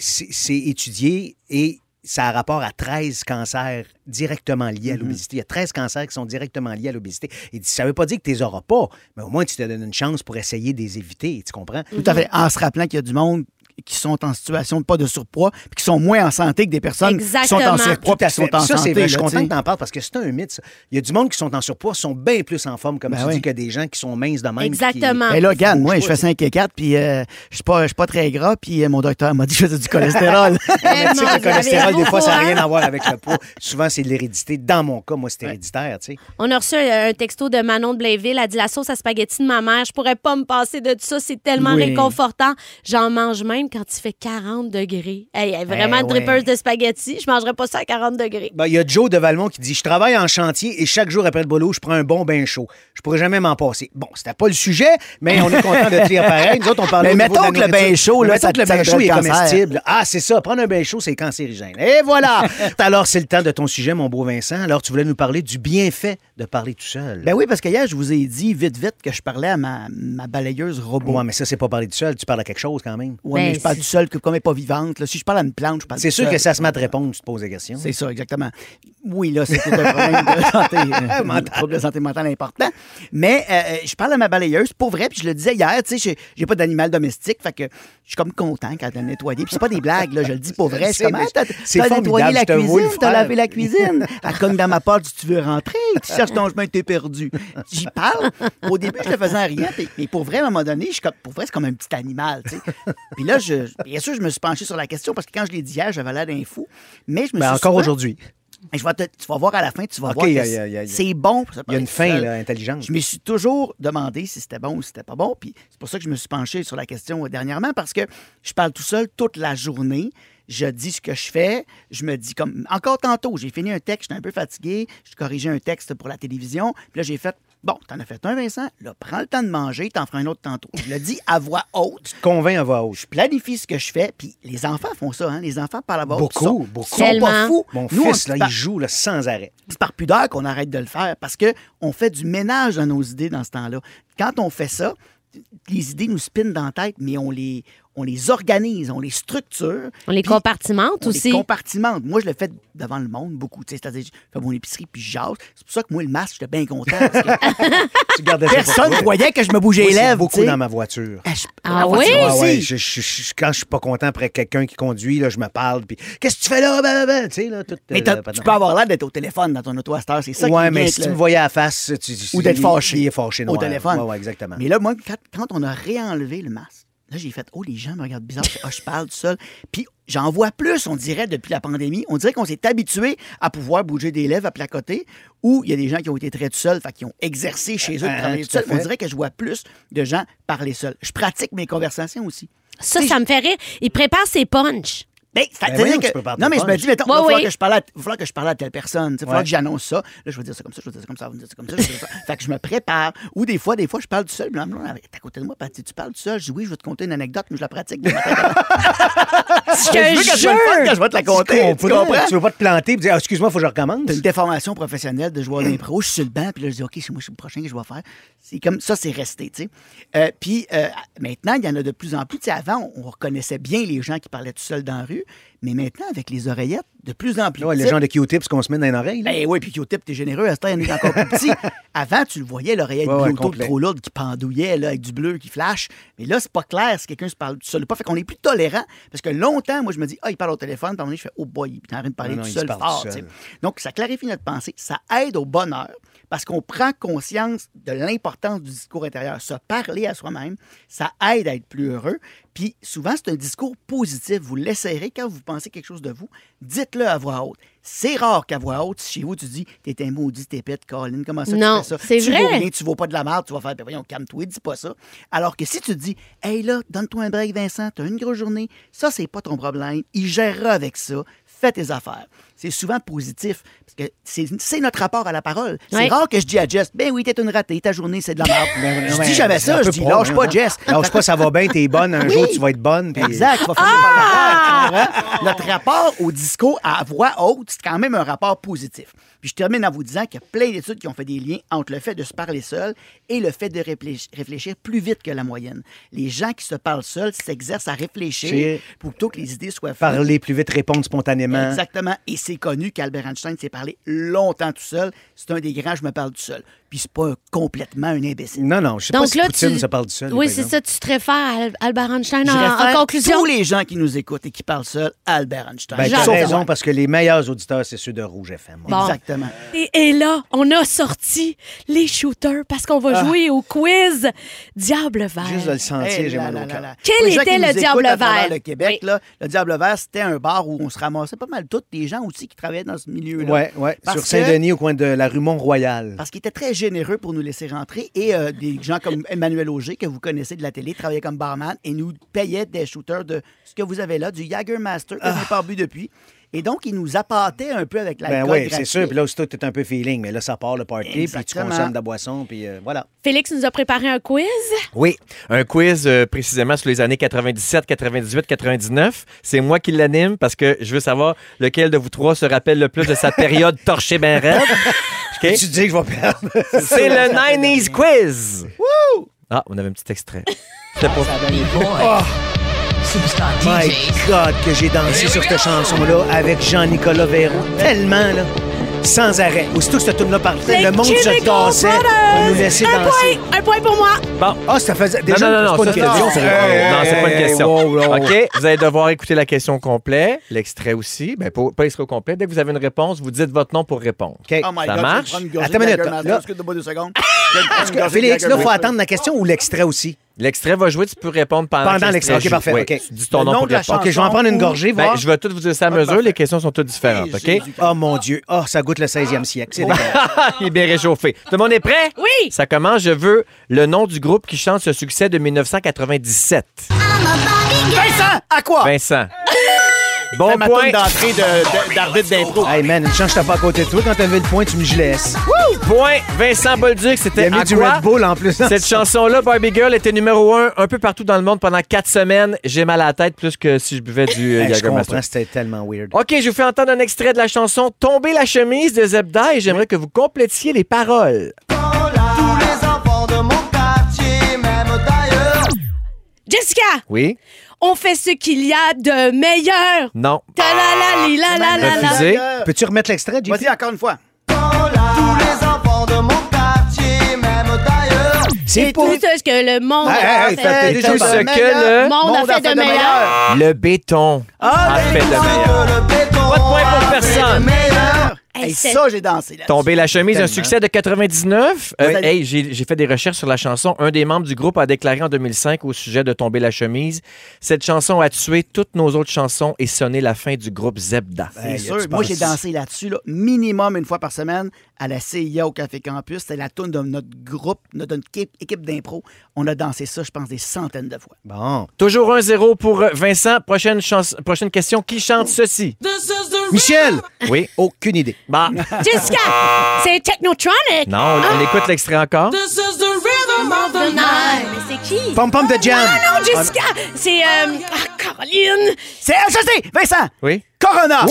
étudié et ça a rapport à 13 cancers directement liés à l'obésité. Il y a 13 cancers qui sont directement liés à l'obésité. Il dit, ça ne veut pas dire que tu les auras pas, mais au moins tu te donnes une chance pour essayer de les éviter. Tu comprends?
Tout à fait. En se rappelant qu'il y a du monde qui sont en situation pas de surpoids, puis qui sont moins en santé que des personnes qui sont en surpoids qui sont en
ça,
santé.
vrai. Je suis content que tu en parles parce que c'est un mythe. ça. Il y a du monde qui sont en surpoids, sont bien plus en forme, comme
Ben
tu
oui.
dis, que des gens qui sont minces de même.
Exactement.
Mais là, regarde, moi, je fais 5 et 4, puis euh, je suis pas, je suis pas très gras, puis euh, mon docteur m'a dit que je faisais du cholestérol.
Mais tu sais que le cholestérol, des fois, ça n'a
avez
rien à voir avec le poids. Souvent, c'est de l'hérédité. Dans mon cas, moi, c'est héréditaire, tu sais.
On a reçu un, un texto de Manon de Blainville. Elle dit La sauce à spaghetti de ma mère, je pourrais pas me passer de ça. C'est tellement
Oui.
réconfortant. J'en mange même quand il fait 40 degrés. Hey, vraiment
Eh
une
ouais.
de spaghetti. Je mangerais pas ça à 40 degrés.
Ben, Il y a Joe de Valmont qui dit Je travaille en chantier et chaque jour après le boulot, je prends un bon bain chaud. Je pourrais jamais m'en passer. Bon, c'était pas le sujet, mais on est content de te lire pareil. Nous autres, on parlait
Mais mettons
de la
que le bain chaud,
Mais
là,
mettons
ça-
que le bain chaud est comestible. Ah, c'est ça. Prendre un bain chaud, c'est cancérigène. Et voilà. Alors, c'est le temps de ton sujet, mon beau Vincent. Alors, tu voulais nous parler du bienfait de parler tout seul.
ben oui, parce que hier, je vous ai dit vite, vite que je parlais à ma, ma balayeuse robot.
Ouais, mais ça, c'est pas parler tout seul. Tu parles à quelque chose quand même.
Ouais,
Ben,
mais je parle
c'est-
tout seul, que comme elle n'est pas vivante. là. Si je parle à une plante, je parle
C'est sûr
seul.
que ça se met à te répondre, tu te poses des questions.
C'est ça, exactement. Oui, là, c'était un problème de santé, euh, un trouble de santé mentale important. Mais euh, euh, je parle à ma balayeuse, pour vrai, puis je le disais hier, tu sais, j'ai- pas d'animal domestique, fait que je suis comme content quand elle a nettoyé. Puis c'est pas des blagues, là, je le dis pour vrai.
Sais,
comme, ah, t'as
c'est
nettoyé la cuisine, t'as lavé la cuisine. Elle cogne dans ma porte si tu veux rentrer, tu cherches ton chemin, t'es perdu. J'y parle. Au début, je le faisais en rien, mais pour vrai, à un moment donné, je suis comme, pour vrai, c'est comme un petit animal, tu sais. Puis là, je, bien sûr, je me suis penché sur la question parce que quand je l'ai dit hier, j'avais l'air d'un fou. Mais je me
Ben,
suis
encore aujourd'hui.
mais je vais te- tu vas voir à la fin, tu vas voir que c'est- bon.
Il y a une fin là, intelligente.
Je me suis toujours demandé si c'était bon ou si c'était pas bon. Puis c'est pour ça que je me suis penché sur la question euh, dernièrement parce que je parle tout seul toute la journée. Je dis ce que je fais. Je me dis comme. Encore tantôt, j'ai fini un texte, j'étais un peu fatigué. Je corrigeais un texte pour la télévision. Puis là, j'ai fait. Bon, t'en as fait un, Vincent. Là, prends le temps de manger, t'en feras un autre tantôt. Je le dis à voix haute.
Convainc à voix haute.
Je planifie ce que je fais. Puis les enfants font ça, hein. Les enfants parlent à voix haute.
Beaucoup,
Ils sont-
beaucoup.
Ils sont pas fous.
Mon
Nous,
fils, là,
par-
il joue là, sans arrêt.
c'est par pudeur qu'on arrête de le faire parce que on fait du ménage dans nos idées dans ce temps-là. Quand on fait ça, les idées nous spinent dans la tête, mais on les, on les organise, on les structure.
On les compartimente
on
aussi.
les compartimente. Moi, je le fais devant le monde beaucoup. tu sais, C'est-à-dire, je fais mon épicerie puis je jase. C'est pour ça que moi, le masque, j'étais bien content. Parce que
Tu gardais ça pour
personne
toi.
croyait que je me bougeais
Moi,
les lèvres.
beaucoup
tu
dans ma voiture.
Ah, je-
Ah oui?
voiture
Ah ouais, je- je- je- quand je suis pas content après quelqu'un qui conduit, là, je me parle, puis qu'est-ce que tu fais là? Ben, ben, ben, tu sais, là, tout,
Mais
euh,
tu peux avoir l'air d'être au téléphone dans ton auto à. C'est ça bien
mais si
le-
tu me voyais à la face, tu,
Ou d'être fâché.
Il est fâché,
au
noir.
téléphone.
Ouais, ouais, exactement.
Mais là, moi, quand, quand on a réenlevé le masque, là, j'ai fait Oh, les gens me regardent bizarre. Ah, je parle tout seul. Puis j'en vois plus, on dirait, depuis la pandémie. On dirait qu'on s'est habitué à pouvoir bouger des lèvres à placoter, ou il y a des gens qui ont été très tout seuls, fait qui ont exercé chez eux de
Ah,
travailler
tout
seuls. On dirait que je vois plus de gens parler seuls. Je pratique mes conversations aussi.
Ça, ça me fait rire. Il prépare ses punchs.
Ben,
Ben
que- non, mais je me dis, mettons, il
Ouais,
va falloir
oui.
que je parle à, il va falloir que je parle à telle personne. Il va falloir que j'annonce ça. Là, je vais dire ça comme ça, je vais dire ça comme ça, vous me dites ça comme ça, je vais dire ça. fait que je me prépare. Ou des fois, des fois, je parle tout seul. Puis là, elle est à côté de moi, Patty, tu parles tout seul. Je dis oui, je vais te conter une anecdote, mais je la pratique.
Je
Je je vais je vais te la compter. Tu comprends?
Tu veux pas te planter et dire, ah, excuse-moi, faut que je recommence.
T'as une déformation professionnelle de joueur d'impro, je suis sur le banc, puis là, je dis, OK, c'est moi, c'est le prochain que je vais faire. C'est comme ça, c'est resté, tu sais. Euh, puis euh, maintenant, il y en a de plus en plus. Avant, on reconnaissait bien les gens qui parlaient tout seuls dans la rue, mais maintenant, avec les oreillettes, de plus en plus.
Ouais, le
petites,
genre de Q-tips qu'on se met dans les oreilles. là.
Ben oui, puis Q-tip, t'es généreux, à ce temps, il y en a encore plus petit. Avant, tu le voyais, l'oreillette
Ouais,
trop lourde qui pendouillait là, avec du bleu qui flash. Mais là, c'est pas clair si quelqu'un se parle tout seul ou pas. Fait qu'on est plus tolérant. Parce que longtemps, moi, je me dis, ah, il parle au téléphone. Puis je fais, oh boy, il est en train de parler
Non, non,
tout
il
seul
se parle
fort.
tout seul.
sais. Donc, ça clarifie notre pensée. Ça aide au bonheur parce qu'on prend conscience de l'importance du discours intérieur. Se parler à soi-même, ça aide à être plus heureux. Puis souvent, c'est un discours positif. Vous l'essayerez quand vous pensez quelque chose de vous, dites-le à voix haute. C'est rare qu'à voix haute, si chez vous, tu dis T'es un maudit, t'es pète, Colin, comment ça
Non,
tu fais ça?
c'est
tu
vrai.
vaux rien, tu vaux pas de la merde, tu vas faire, ben voyons, calme-toi, dis pas ça. Alors que si tu dis Hey là, donne-toi un break, Vincent, t'as une grosse journée, ça, c'est pas ton problème, il gérera avec ça, fais tes affaires. C'est souvent positif, parce que c'est notre rapport à la parole. C'est rare que je dis à Jess Ben oui, t'es une ratée, ta journée, c'est de la merde.
Ben,
je
ouais,
dis jamais
c'est un
ça, je dis
pro,
Lâche
hein.
pas, Jess.
Lâche pas, ça va bien, t'es bonne. Un
Oui.
jour, tu vas être bonne. puis-
Exact. tu vas finir par le faire, tu comprends? Notre rapport au discours à voix haute, c'est quand même un rapport positif. Puis je termine en vous disant qu'il y a plein d'études qui ont fait des liens entre le fait de se parler seul et le fait de réfléch- réfléchir plus vite que la moyenne. Les gens qui se parlent seuls s'exercent à réfléchir plutôt que les idées soient faites.
Parler plus vite, répondre spontanément.
Exactement. Et c'est connu qu'Albert Einstein s'est parlé longtemps tout seul. C'est un des grands, je me parle tout seul. Puis c'est pas complètement un imbécile.
Non, non, je sais pas
Donc
si
là,
Poutine
tu...
se parle du seul.
Oui, c'est ça. Tu te réfères à Al- Albert Einstein
Je
en, conclusion?
tous les gens qui nous écoutent et qui parlent seuls à Albert Einstein.
Ben, t'as raison, parce que les meilleurs auditeurs, c'est ceux de Rouge FM.
Bon.
Exactement.
Et, et là, on a sorti les shooters parce qu'on va jouer au quiz Diable Vert.
Juste de le sentir,
Eh
j'ai mal au cœur.
là.
Quel était le Diable Vert?
Le Québec,
Oui.
là, le Diable Vert, c'était un bar où on se ramassait pas mal tous des gens aussi qui travaillaient dans ce milieu-là.
Ouais, ouais.
Parce
Sur Saint-Denis, au coin de la rue Mont-Royal.
Parce qu'il était très généreux pour nous laisser rentrer. Et euh, des gens comme Emmanuel Auger, que vous connaissez de la télé, travaillait comme barman et nous payait des shooters de ce que vous avez là, du Jagermaster, que je n'ai pas bu depuis. Et donc, il nous appâtait un peu avec
Ben
l'alcool.
oui, c'est sûr. Puis là, aussitôt, t'es un peu feeling. Mais là, ça part le party, puis tu consommes de la boisson, puis euh, voilà.
Félix nous a préparé un quiz.
Oui, un quiz euh, précisément sur les années 97, 98, 99. C'est moi qui l'anime parce que je veux savoir lequel de vous trois se rappelle le plus de sa période torchée ben raide. OK?
Tu dis que je vais perdre.
C'est le 90s quiz. Ah, on avait un petit extrait. C'était pour
My God, que j'ai dansé sur cette chanson-là avec Jean-Nicolas Véro. Tellement, là. Sans arrêt. Aussitôt que cette tune-là partait, le monde se cassait pour nous laisser
un
danser.
Point, un point pour moi.
Bon.
Ah, ça faisait
Non,
déjà
non, non,
c'est pas
ça,
une
c'est
question.
c'est-
Hey,
non, c'est pas une question. OK, vous allez devoir écouter la question au complet, l'extrait aussi. Ben, pas, pas l'extrait au complet. Dès que vous avez une réponse, vous dites votre nom pour répondre.
OK.
Oh my
Ça
God,
marche?
Attends une minute, là.
Deux secondes. Une gorgée de
Félix, là, il faut attendre la question ou l'extrait aussi?
L'extrait va jouer, tu peux répondre pendant,
Pendant l'extrait. OK,
joue.
parfait,
Oui,
OK.
Tu dis ton
Le
nom
nom
pour
de la
répondre.
OK, je vais en prendre une gorgée,
Ben,
voir.
je vais tout vous dire ça à
Ah,
mesure.
parfait.
Les questions sont toutes différentes, OK?
Oh mon Dieu. Oh, ça goûte le 16e siècle. C'est dégueulasse.
Il est bien réchauffé. Tout le monde est prêt?
Oui.
Ça commence. Je veux le nom du groupe qui chante ce succès de 1997.
Vincent, à quoi?
Vincent. Bon point.
d'entrée de- de- d'arbitre d'impro.
Hey man, une chance, j'étais pas à côté de toi. Quand t'as levé le point, tu me laisses.
Point. Vincent Bolduc,
Il
c'était
a mis du? Red Bull en plus.
Cette chanson-là, Barbie Girl, était numéro un un peu partout dans le monde pendant quatre semaines. J'ai mal à la tête plus que si je buvais du euh,
Hey, je
Jagermeister.
comprends, c'était tellement weird.
OK, je vous fais entendre un extrait de la chanson Tomber la chemise de Zebda et j'aimerais que vous complétiez les paroles.
Jessica,
Oui?
On fait ce qu'il y a de meilleur.
Non.
Ta la la li la la la la.
Refusé.
Peux-tu remettre l'extrait, JP?
Vas-y, encore une fois.
C'est
C'est
pour...
tout ce que le monde a
hey,
fait.
fait-
Tout
déjà
ce
pas-
que le
monde a fait de meilleur.
Le béton
Ah,
a fait de meilleur. Pas de point pour personne.
Hey,
ça, j'ai dansé là.
Tomber la chemise, un succès de 99. Euh,
Oui.
hey, j'ai fait des recherches sur la chanson. Un des membres du groupe a déclaré en 2005 au sujet de Tomber la chemise. Cette chanson a tué toutes nos autres chansons et sonné la fin du groupe Zebda.
Hey,
sûr. Moi, j'ai dansé là-dessus, là, minimum une fois par semaine à la CIA au Café Campus. C'était la tune de notre groupe, notre équipe, équipe d'impro. On a dansé ça, je pense, des centaines de fois.
Bon.
Toujours 1-0 pour euh, Vincent. Prochaine question. Qui chante ceci?
Michel!
Oui.
Aucune idée.
Bah,
Jessica, c'est Technotronic.
non, on, on écoute l'extrait encore.
Mais c'est qui?
Pom Pom de Jam.
Ah non, Jessica, c'est euh, ah, Caroline.
C'est ah, ça, c'est Vincent!
Oui.
Corona!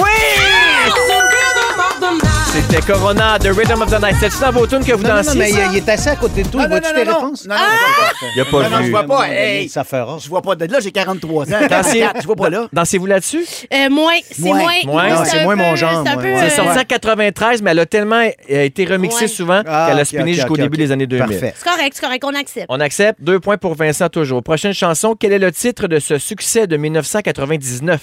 C'était Corona, The Rhythm of the Night. C'est-tu dans vos tunes que vous
Non, non, non,
dansiez?
mais il,
ça?
il est assis à côté de toi. Il voit-tu tes réponses?
Non, non, pas.
Il a pas
Non, non,
vu.
je vois pas. Hey,
Ça fera.
je vois pas de là, j'ai 43 ans.
Dansez-
44, je vois pas là.
Dansez-vous là-dessus?
Euh, moins, c'est
Moins.
moins.
Non,
c'est
moins mon genre,
C'est euh,
sorti en 93, mais elle a tellement euh, été remixée souvent
Ah,
qu'elle a spiné jusqu'au début des années 2000.
Parfait.
C'est correct, c'est correct, on accepte.
On accepte. Deux points pour Vincent toujours. Prochaine chanson. Quel est le titre de ce succès de 1999?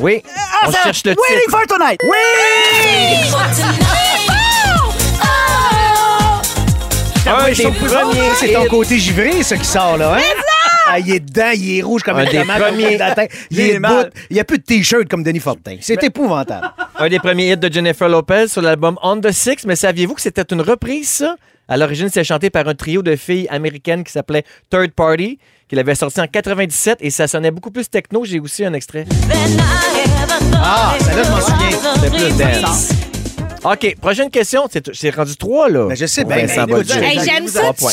Oui.
Ah,
On
ça-
cherche le
Waiting
titre.
for tonight!
Un des
Ça,
premiers
C'est ton côté givré, ça, qui sort, là, hein? Ah, il est dedans, il est rouge comme
Un des premiers.
dans la tête. Il est
mal.
bout. Il n'y a plus de T-shirt comme Denis Fortin. C'est épouvantable.
Un des premiers hits de Jennifer Lopez sur l'album On the Six. Mais saviez-vous que c'était une reprise, ça? À l'origine, c'est chanté par un trio de filles américaines qui s'appelait Third Party, qu'il avait sorti en 97 et ça sonnait beaucoup plus techno. J'ai aussi un extrait.
Ah, celle-là, je m'en souviens.
C'était plus dance. OK, prochaine question. C'est c'est rendu trois, là.
Ben, je sais
Vincent
mais-
Bolduc.
Hey, j'aime ça, tu.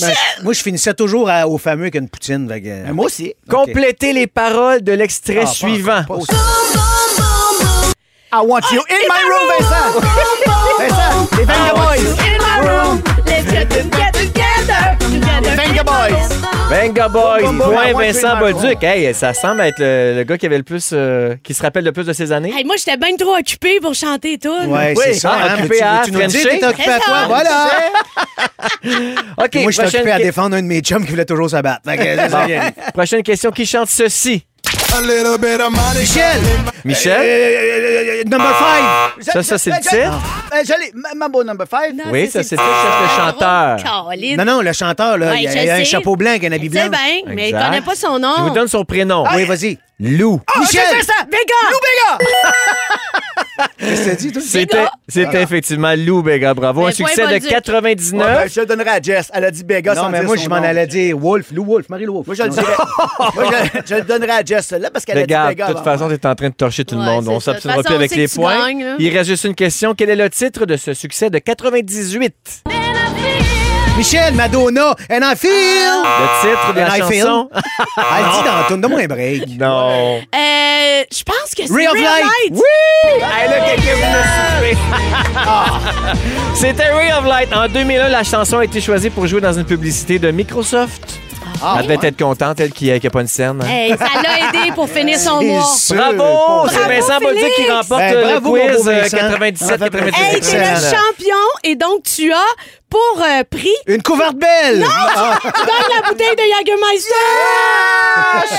Ben, moi, je finissais toujours au fameux qu'une poutine. fait que-
Mais Moi aussi.
Complétez les paroles de l'extrait
Ah,
suivant.
I want you in my room, Vincent! Vincent, les Venga Boys! Boys!
Venga Boys, point Vincent Bolduc. Hey, ça semble être le, le gars qui avait le plus, euh, qui se rappelle le plus de ses années.
Hey, moi, j'étais bien trop occupée pour chanter tout.
Ouais,
Oui,
c'est ça.
ah,
hein,
occupé
tu-
à
tu nous le dis,
Frencher.
t'es occupé à
ça.
Voilà.
OK,
Moi, je suis
prochaine,
occupé à défendre un de mes chums qui voulait toujours se battre. Fait que, c'est ça qui Michel!
Michel?
Euh, euh, euh, number 5!
Ça, ça, c'est le titre?
J'allais, Mambo number 5.
Non,
Oui, ça,
c'est-
c'est le cherche le chanteur.
Caroline.
Non, non, le chanteur, là,
Ouais,
il y a,
je
il y a un
sais.
chapeau blanc un habit blanc.
bien, mais il
Exact.
connaît pas son nom.
Je vous donne son prénom.
Oui, vas-y.
Lou.
Ah,
Michel!
c'est Vincent!
Vega!
Lou Béga!
C'était, c'était effectivement Lou Béga. Bravo. Un
Mais point
succès de
Bolduc.
99.
Ouais, ben, je le donnerai à Jess. Elle a dit Béga
Non,
sans
mais
dire
moi, je m'en allais dire Wolf, Lou Wolf, Marie-Lou Wolf.
Moi, je le dirais. Moi, je, je le donnerai à Jess, là, parce qu'elle a dit Béga.
de toute façon,
moi.
tu es en train de torcher tout le monde. On s'obstinera plus avec les points.
gagnes.
Il reste juste une question. Quel est le titre de ce succès de 98?
Michel, Madonna, and I feel.
Le titre de la
And I feel.
chanson?
Elle dit dans tout, donne-moi un break.
non.
Euh, je pense que c'est
Ray of
Real
Light.
Light.
Oui! Hey, là, quelqu'un souffler. C'était Ray of Light. En 2001, la chanson a été choisie pour jouer dans une publicité de Microsoft. Elle devait être contente, elle qui n'a pas une scène.
Hey, ça l'a aidé pour finir son mois.
Bravo! C'est Vincent Bolduc qui remporte
Ben,
le
bravo,
quiz
beau
euh,
Vincent.
97
Hey,
98
Hey, t'es le champion et donc tu as pour euh, prix
Une couverte belle! Ah,
tu gagnes la bouteille de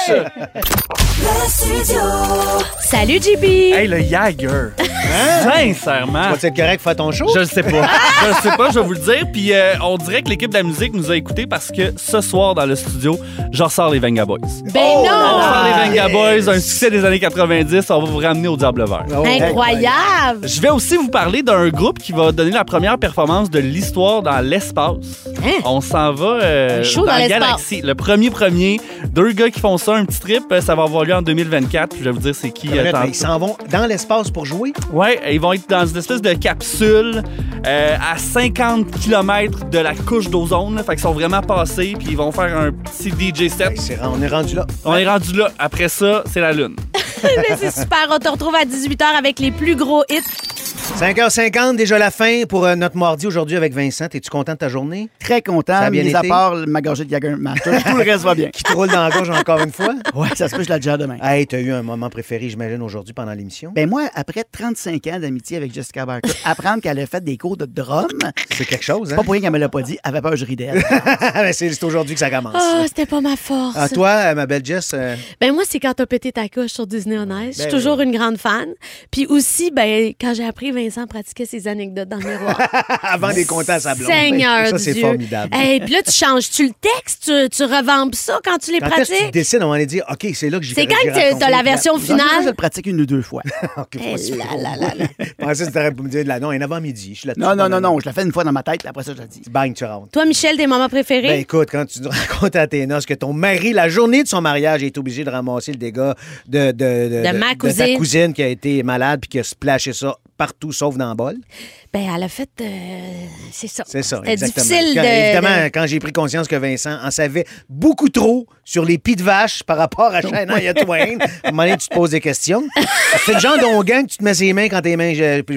Jagermeister. Salut JB.
Hey, le Jagger. Sincèrement.
vas-tu être correct faire ton show?
Je le sais pas. Je le sais pas, je vais vous le dire. Puis euh, on dirait que l'équipe de la musique nous a écoutés parce que ce soir dans le studio, je ressors les Venga Boys.
Ben
On
non.
ressort les Venga Boys, un succès des années 90. On va vous ramener au Diable Vert.
Oh,
Incroyable.
Je vais aussi vous parler d'un groupe qui va donner la première performance de l'histoire dans l'espace.
Hein?
On s'en va euh,
Un show
dans,
dans
la
l'espace.
galaxie. Le premier premier, deux gars qui font ça, un petit trip, euh, ça va avoir lieu en 2024. Puis je vais vous dire c'est qui. euh,
Mais. Ils s'en vont dans l'espace pour jouer?
Ouais, ils vont être dans une espèce de capsule euh, à 50 km de la couche d'ozone. Fait qu'ils sont vraiment passés, puis ils vont faire un petit DJ set.
Hey, on est rendu là.
On est rendu là. Après ça, c'est la Lune.
Mais c'est super. On te retrouve à 18h avec les plus gros hits.
5h50, déjà la fin pour euh, notre mardi aujourd'hui avec Vincent. Es-tu content de ta journée?
Très content,
Ça a bien
mis à
été?
part ma gorgée de Jagermeister. Tout le reste va bien.
Qui te roule dans la gorge encore une fois?
Ouais, ça se peut que je la gère demain.
Hey, t'as eu un moment préféré, j'imagine, aujourd'hui pendant l'émission?
Ben moi, après 35 ans d'amitié avec Jessica Barker, apprendre qu'elle a fait des cours de drum,
C'est quelque chose, hein?
pas pour rien qu'elle me l'a pas dit, elle avait peur que je ris d'elle.
Ben, c'est aujourd'hui que ça commence.
Ah, c'était pas ma force.
À toi, euh, ma belle Jess, euh,
Ben moi, c'est quand t'as pété ta couche sur Disney on Ice. Je suis
Ben
toujours une grande fan. Puis aussi, ben quand j'ai appris Vincent pratiquait ses anecdotes dans le miroir.
avant des comptes à sa blonde.
Seigneur
Ça, c'est
Dieu.
formidable.
Hey, puis là, tu changes-tu le texte? Tu, tu revampes ça quand tu les
Quand est-ce que tu
pratiques?
décides, on va aller dire, OK, c'est là que j'y
C'est quand que
raconte.
t'as la version
général, je
finale?
le pratique une ou deux fois.
OK,
là là là là.
Je pensais que t'aurais pu me dire, là, non, un avant-midi. Je.
Non, non, non, non, je la fais une fois dans ma tête, puis après ça, je la dis.
Bang, tu rentres.
Toi, Michel, tes moments préférés?
Ben écoute, quand tu nous racontes à tes noces que ton mari, la journée de son mariage, est obligé de ramasser le dégât de, de,
De ma
ta
cousine.
cousine qui a été malade puis qui a splashé ça partout sauf dans le bol.
Ben, elle a fait. euh, c'est ça.
C'est ça,
C'était
exactement.
difficile
Quand-
de.
évidemment,
de-
quand j'ai pris conscience que Vincent en savait beaucoup trop sur les pieds de vache par rapport à Shania Twain, à un moment donné, tu te poses des questions. C'est le genre d'onguent que tu te mets ses mains quand tes mains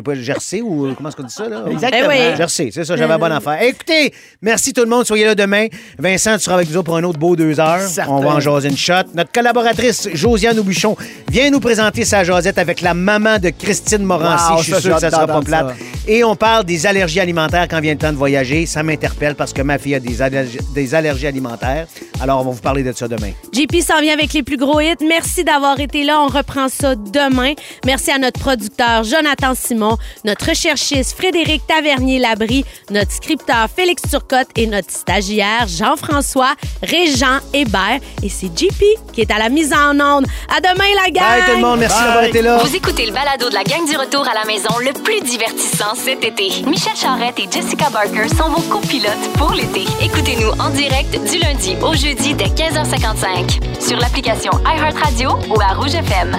pas gercées ou comment est-ce qu'on dit ça? Là?
Exactement.
Eh oui.
Gercé, c'est ça, j'avais la bonne affaire. Écoutez, merci tout le monde, soyez là demain. Vincent, tu seras avec nous autres pour un autre beau deux heures.
Certain.
On va en jaser une shot. Notre collaboratrice, Josiane Aubuchon, vient nous présenter sa jasette avec la maman de Christine Morancy.
Wow,
Je suis sûr que ça sera pas plate.
ça.
Et on parle des allergies alimentaires quand vient le temps de voyager. Ça m'interpelle parce que ma fille a des allergies, des allergies alimentaires. Alors, on va vous parler de ça demain.
JP s'en vient avec les plus gros hits. Merci d'avoir été là. On reprend ça demain. Merci à notre producteur Jonathan Simon, notre recherchiste Frédéric Tavernier-Labrie, notre scripteur Félix Turcotte et notre stagiaire Jean-François Régent Hébert. Et c'est JP qui est à la mise en onde. À demain, la gang!
Bye tout le monde, merci d'avoir été là.
Vous écoutez le balado de la gang du retour à la maison le plus divertissant cet été. Michel Charrette et Jessica Barker sont vos copilotes pour l'été. Écoutez-nous en direct du lundi au jeudi dès 15h55 sur l'application iHeartRadio ou à Rouge FM.